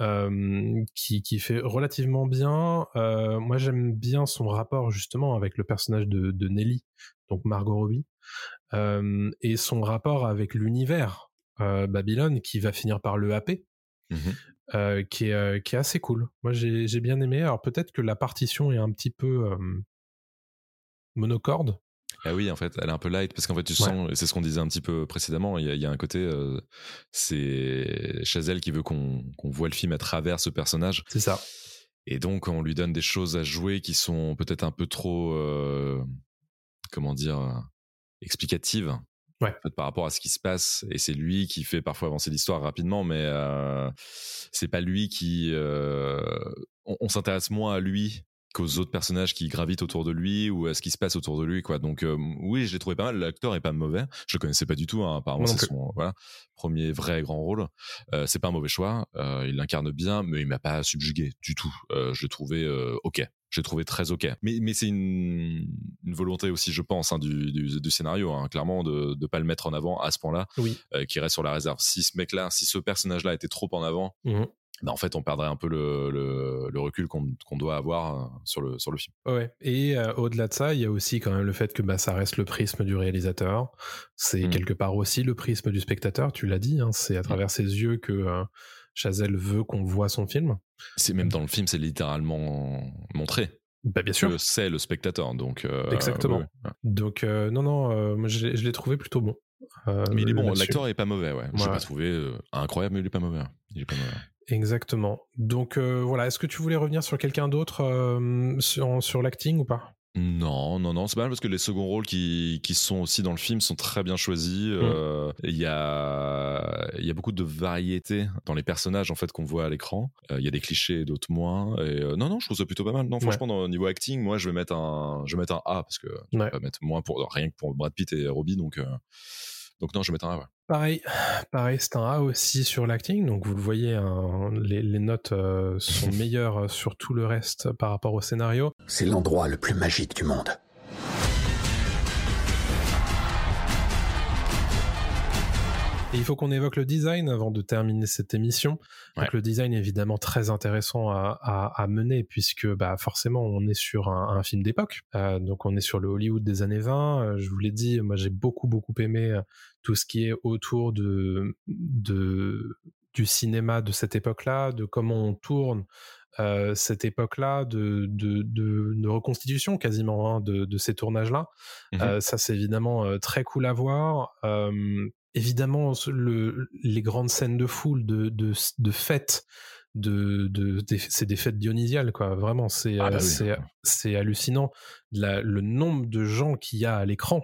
Euh, qui, qui fait relativement bien. Euh, moi, j'aime bien son rapport justement avec le personnage de, de Nelly, donc Margot Robbie, euh, et son rapport avec l'univers Babylone qui va finir par le happer. Euh, qui, est, qui est assez cool. Moi, j'ai bien aimé. Alors, peut-être que la partition est un petit peu monocorde. Ah oui, en fait, elle est un peu light parce qu'en fait, tu Ouais. sens, c'est ce qu'on disait un petit peu précédemment. Il y a, il y a un côté, euh, c'est Chazelle qui veut qu'on qu'on voit le film à travers ce personnage. C'est ça. Et donc, on lui donne des choses à jouer qui sont peut-être un peu trop, euh, comment dire, explicatives. Ouais. En fait, par rapport à ce qui se passe. Et c'est lui qui fait parfois avancer l'histoire rapidement, mais euh, c'est pas lui qui. euh, on, on s'intéresse moins à lui qu'aux autres personnages qui gravitent autour de lui ou à ce qui se passe autour de lui quoi. Donc euh, oui je l'ai trouvé pas mal. L'acteur est pas mauvais. Je le connaissais pas du tout hein, apparemment c'est son voilà, premier vrai grand rôle. Euh, c'est pas un mauvais choix. Euh, il l'incarne bien mais il m'a pas subjugué du tout. Euh, je l'ai trouvé euh, ok. J'ai trouvé très ok. Mais mais c'est une, une volonté aussi je pense hein, du, du, du scénario hein, clairement de de pas le mettre en avant à ce point là Oui. euh, qui reste sur la réserve. Si ce mec là si ce personnage là était trop en avant Mhm. Bah, en fait on perdrait un peu le, le, le recul qu'on doit avoir euh, sur le sur le film Ouais. Et euh, au-delà de ça, il y a aussi quand même le fait que bah, ça reste le prisme du réalisateur. C'est Mm. quelque part aussi le prisme du spectateur. Tu l'as dit. hein, c'est à travers ses yeux que euh, Chazelle veut qu'on voit son film. C'est même dans le film, c'est littéralement montré. Bah, bien sûr. Que c'est le spectateur, donc. euh, Exactement. ouais, ouais. Donc non, non, moi, je l'ai je l'ai trouvé plutôt bon. Mais il est bon, l'acteur est pas mauvais, ouais. Je l'ai pas trouvé incroyable, mais il est pas mauvais. Il est pas mauvais. Exactement. Donc euh, voilà, est-ce que tu voulais revenir sur quelqu'un d'autre euh, sur, sur l'acting ou pas? Non, non, non, c'est pas mal parce que les seconds rôles qui, qui sont aussi dans le film sont très bien choisis. Mm. Euh, Il y, a, il y a beaucoup de variété dans les personnages en fait qu'on voit à l'écran. Euh, Il y a des clichés et d'autres moins. Et euh, non, non, je trouve ça plutôt pas mal. Non, franchement, au niveau acting, moi, je vais mettre un, je vais mettre un A parce que je Ouais. vais pas mettre moins pour rien que pour Brad Pitt et Robbie, donc. Euh, donc non, je vais mettre un A. Ouais. Pareil, pareil, c'est un A aussi sur l'acting. Donc vous le voyez, hein, les, les notes euh, sont meilleures sur tout le reste par rapport au scénario. C'est l'endroit le plus magique du monde. Et il faut qu'on évoque le design avant de terminer cette émission. Donc le design est évidemment très intéressant à, à- à mener puisque bah, forcément on est sur un, un film d'époque. Euh, donc on est sur le Hollywood des années 20. Euh, je vous l'ai dit, moi j'ai beaucoup beaucoup aimé euh, tout ce qui est autour de, de du cinéma de cette époque-là, de comment on tourne euh, cette époque-là, de, de, de, de reconstitution quasiment hein, de, de ces tournages-là. Mhm. Euh, ça, c'est évidemment euh, très cool à voir. Euh, évidemment, le, les grandes scènes de foule, de, de, de fêtes, de, de, c'est des fêtes dionysiales, quoi. Vraiment, c'est Ah bah euh, oui. c'est hallucinant. La- le nombre de gens qu'il y a à l'écran.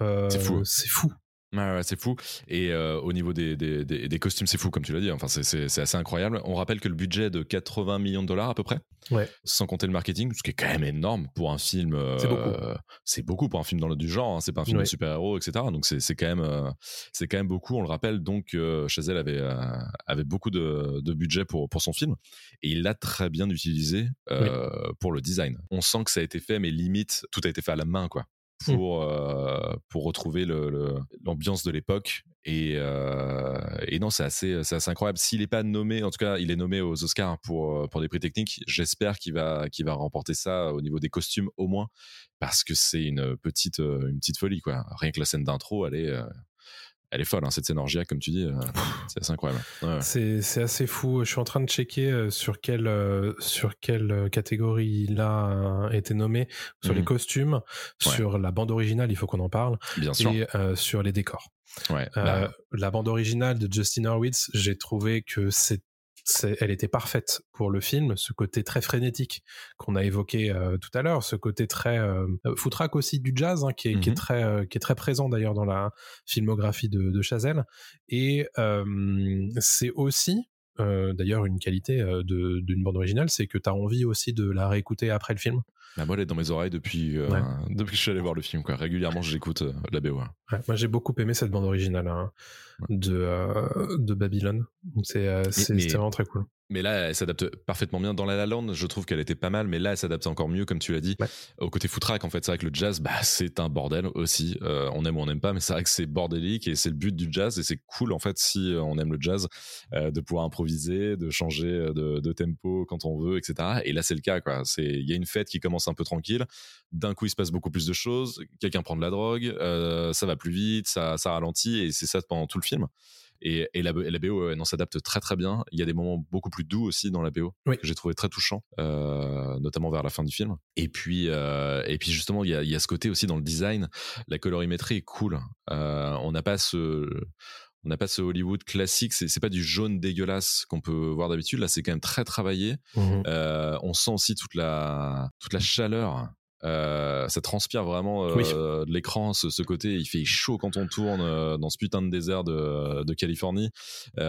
euh, C'est fou. C'est fou. Ouais, c'est fou. Et euh, au niveau des, des, des, des costumes, c'est fou, comme tu l'as dit. Enfin, c'est- assez incroyable. On rappelle que le budget est de 80 millions de dollars à peu près, Ouais. sans compter le marketing, ce qui est quand même énorme pour un film. euh, C'est beaucoup. C'est beaucoup pour un film dans le du genre. hein. C'est pas un film Ouais. de super-héros, etc. Donc c'est quand même euh, c'est quand même beaucoup. On le rappelle. Donc Chazelle avait avait beaucoup de, de budget pour pour son film et il l'a très bien utilisé pour le design. On sent que ça a été fait, mais limite tout a été fait à la main, quoi pour euh, pour retrouver l'ambiance de l'époque et euh, et non c'est assez assez incroyable. S'il est pas nommé en tout cas il est nommé aux Oscars pour pour des prix techniques j'espère qu'il va qu'il va remporter ça au niveau des costumes au moins parce que c'est une petite euh, une petite folie quoi. Rien que la scène d'intro elle est euh, elle est folle hein, cette scène orgiaque comme tu dis euh, c'est assez incroyable Ouais. C'est assez fou. Je suis en train de checker euh, sur quelle euh, sur quelle catégorie il a été nommé sur les Mhm. costumes, Ouais. sur la bande originale. Il faut qu'on en parle bien sûr et euh, sur les décors. ouais bah, la bande originale de Justin Hurwitz, j'ai trouvé que c'est- elle était parfaite pour le film, ce côté très frénétique qu'on a évoqué euh, tout à l'heure, ce côté très euh, foutraque aussi du jazz, hein, qui, est, qui est très euh, qui est très présent d'ailleurs dans la filmographie de, de Chazelle. Et euh, c'est aussi euh, d'ailleurs une qualité euh, d'une bande originale, c'est que tu as envie aussi de la réécouter après le film. Bah, moi elle est dans mes oreilles depuis euh, Ouais. depuis que je suis allé voir le film quoi régulièrement j'écoute euh, la BO. Ouais, moi j'ai beaucoup aimé cette bande originale hein, de, euh, de Babylone. C'est vraiment très cool. Mais là, elle s'adapte parfaitement bien. Dans La La Land, je trouve qu'elle était pas mal, mais là, elle s'adapte encore mieux, comme tu l'as dit. Ouais. Au côté footrack, en fait, c'est vrai que le jazz, bah, c'est un bordel aussi. On aime ou on n'aime pas, mais c'est vrai que c'est bordélique et c'est le but du jazz. Et c'est cool, en fait, si on aime le jazz, de pouvoir improviser, de changer de, de tempo quand on veut, etc. Et là, c'est le cas, il y a une fête qui commence un peu tranquille. D'un coup, il se passe beaucoup plus de choses. Quelqu'un prend de la drogue, euh, ça va plus vite, ça, ça ralentit, et c'est ça pendant tout le film. Et, et la, et la BO non, s'adapte très très bien. Il y a des moments beaucoup plus doux aussi dans la BO Oui. que j'ai trouvé très touchant, euh, notamment vers la fin du film. Et puis euh, et puis justement il y a, il y a ce côté aussi dans le design, la colorimétrie est cool. Euh, on n'a pas ce on n'a pas ce Hollywood classique, c'est pas du jaune dégueulasse qu'on peut voir d'habitude. Là, c'est quand même très travaillé. Mhm. Euh, on sent aussi toute la toute la chaleur Euh, ça transpire vraiment euh, Oui. de l'écran, ce, ce côté. Il fait chaud quand on tourne dans ce putain de désert de, de Californie. Il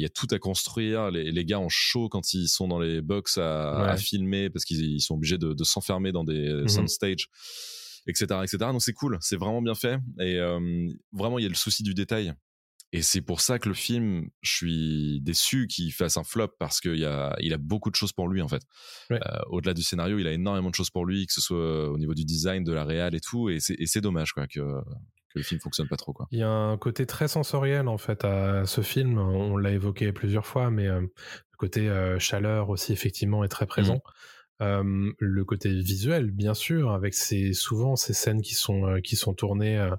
y a tout à construire. Les, les gars ont chaud quand ils sont dans les box à, Ouais. à filmer parce qu'ils ils sont obligés de, de s'enfermer dans des Mhm. soundstages, etc., etc. Donc c'est cool, c'est vraiment bien fait. Et euh, vraiment, il y a le souci du détail. Et c'est pour ça que le film, je suis déçu qu'il fasse un flop parce qu'il a, il a beaucoup de choses pour lui en fait. Ouais. Euh, Au-delà du scénario, il a énormément de choses pour lui, que ce soit au niveau du design, de la réal et tout. Et c'est dommage quoi que, que le film fonctionne pas trop quoi. Il y a un côté très sensoriel en fait à ce film. On l'a évoqué plusieurs fois, mais euh, le côté euh, chaleur aussi effectivement est très présent. Euh, le côté visuel, bien sûr, avec ces souvent ces scènes qui sont euh, qui sont tournées euh,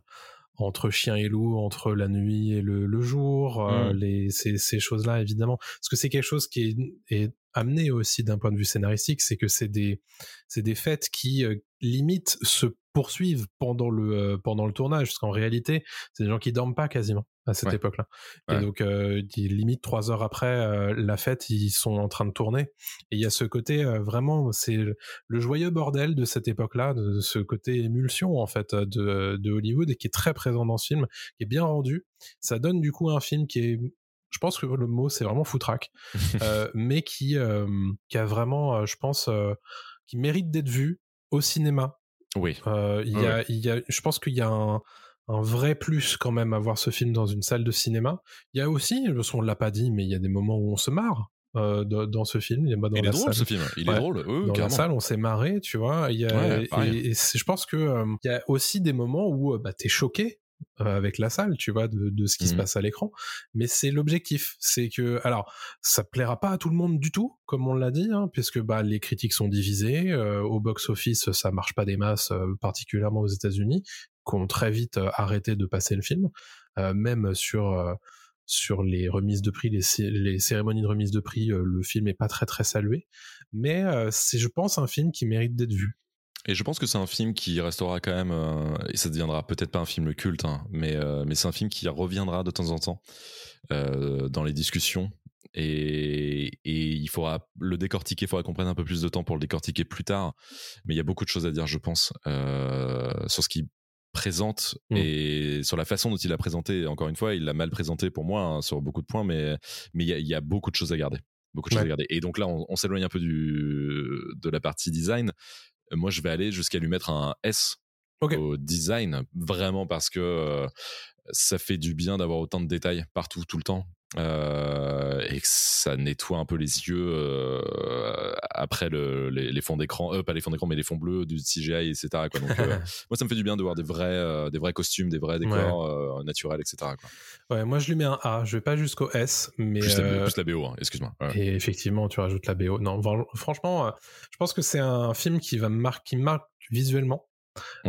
entre chien et loup, entre la nuit et le, le jour, euh, Mm. les ces, ces choses-là évidemment, parce que c'est quelque chose qui est, est amené aussi d'un point de vue scénaristique, c'est que c'est des c'est des fêtes qui euh, limite se poursuivent pendant le euh, pendant le tournage, parce qu'en réalité, c'est des gens qui dorment pas quasiment à cette Ouais. époque-là. Ouais. Et donc, euh, limite trois heures après euh, la fête, ils sont en train de tourner. Et il y a ce côté euh, vraiment, c'est le, joyeux bordel de cette époque-là, de, ce côté émulsion en fait de, de Hollywood et qui est très présent dans ce film, qui est bien rendu. Ça donne du coup un film qui est je pense que le mot c'est vraiment foutraque, mais qui qui a vraiment, je pense, qui mérite d'être vu au cinéma. Oui. Il y a, il y a, je pense qu'il y a un, un vrai plus quand même à voir ce film dans une salle de cinéma. Il y a aussi, parce qu'on l'a pas dit, mais il y a des moments où on se marre euh, dans, dans ce film. Il y a- dans Il la est drôle salle. ce film. Il est drôle. Dans la salle, on s'est marré, tu vois. Il y a, Ouais, pareil. et, je pense que euh, il y a aussi des moments où euh, bah, t'es choqué euh, avec la salle, tu vois, de, de ce qui se Mhm. passe à l'écran. Mais c'est l'objectif, c'est que, alors, ça plaira pas à tout le monde du tout, comme on l'a dit, hein, puisque bah les critiques sont divisées. euh, au box-office, ça marche pas des masses, euh, particulièrement aux États-Unis, qui ont très vite euh, arrêté de passer le film, euh, même sur euh, sur les remises de prix, les, cé- les cérémonies de remise de prix, le film est pas très très salué. Mais c'est, je pense, un film qui mérite d'être vu. Et je pense que c'est un film qui restera quand même, et ça deviendra peut-être pas un film culte, hein, mais, mais c'est un film qui reviendra de temps en temps dans les discussions. Et, et il faudra le décortiquer, il faudra qu'on prenne un peu plus de temps pour le décortiquer plus tard. Mais il y a beaucoup de choses à dire, je pense, sur ce qu'il présente Mm. et sur la façon dont il l'a présenté. Encore une fois, il l'a mal présenté pour moi hein, sur beaucoup de points, mais mais il y a, il y a beaucoup de choses à garder. Beaucoup de choses à garder. Et donc là, on, on s'éloigne un peu du, de la partie design. Moi, je vais aller jusqu'à lui mettre un S au design, vraiment parce que euh, ça fait du bien d'avoir autant de détails partout, tout le temps. Euh, et que ça nettoie un peu les yeux euh, après le, les, les fonds d'écran, euh, pas les fonds d'écran, mais les fonds bleus du CGI, etc. Quoi. Donc, euh, moi, ça me fait du bien de voir des vrais, des vrais costumes, des vrais décors naturels, etc. Quoi. Ouais, moi je lui mets un A. Je vais pas jusqu'au S, mais Plus, la, plus la BO, hein, excuse-moi. Ouais. Et effectivement, tu rajoutes la BO. Non, franchement, je pense que c'est un film qui va qui me marque visuellement.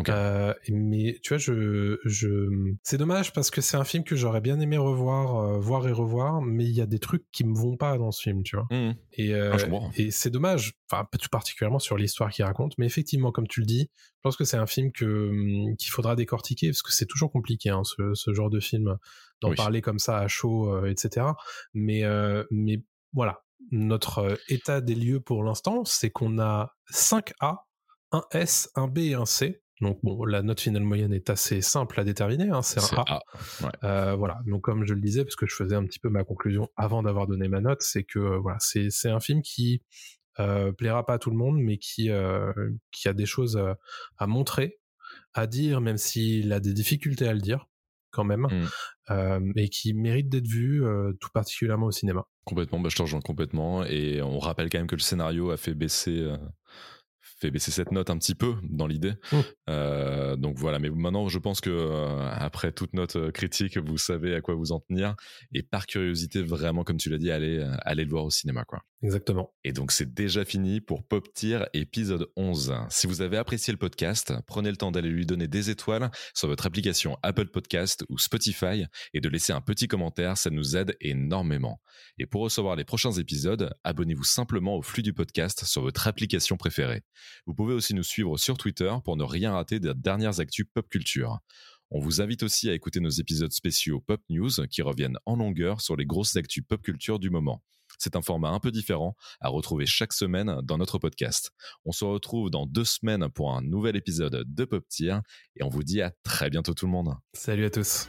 Euh, mais tu vois, je, je, c'est dommage parce que c'est un film que j'aurais bien aimé revoir, euh, voir et revoir, mais il y a des trucs qui me vont pas dans ce film, tu vois. Mhm. Et, euh, Ah, et c'est dommage, enfin tout particulièrement sur l'histoire qu'il raconte, mais effectivement, comme tu le dis, je pense que c'est un film que hum, qu'il faudra décortiquer parce que c'est toujours compliqué hein, ce, ce genre de film d'en Oui. parler comme ça à chaud, etc. Mais mais voilà, notre état des lieux pour l'instant, c'est qu'on a 5 A, un S, un B et un C. Donc bon, la note finale moyenne est assez simple à déterminer, hein, c'est un A. A. Ouais. Euh, voilà. Donc comme je le disais, parce que je faisais un petit peu ma conclusion avant d'avoir donné ma note, c'est que euh, voilà, c'est c'est un film qui euh, plaira pas à tout le monde, mais qui qui a des choses à montrer, à dire, même s'il a des difficultés à le dire quand même, Mm. euh, et qui mérite d'être vu tout particulièrement au cinéma. Complètement, bah, je te rejoins complètement. Et on rappelle quand même que le scénario a fait baisser, fait baisser cette note un petit peu dans l'idée. Mm. Euh, donc voilà, mais maintenant je pense que euh, après toute notre critique, vous savez à quoi vous en tenir. Et par curiosité, vraiment, comme tu l'as dit, allez, euh, allez le voir au cinéma, quoi. Exactement. Et donc c'est déjà fini pour Pop Tier épisode 11. Si vous avez apprécié le podcast, prenez le temps d'aller lui donner des étoiles sur votre application Apple Podcast ou Spotify et de laisser un petit commentaire, ça nous aide énormément. Et pour recevoir les prochains épisodes, abonnez-vous simplement au flux du podcast sur votre application préférée. Vous pouvez aussi nous suivre sur Twitter pour ne rien rater des dernières actus pop culture. On vous invite aussi à écouter nos épisodes spéciaux Pop News qui reviennent en longueur sur les grosses actus pop culture du moment. C'est un format un peu différent à retrouver chaque semaine dans notre podcast. On se retrouve dans deux semaines pour un nouvel épisode de Pop Tier et on vous dit à très bientôt tout le monde. Salut à tous.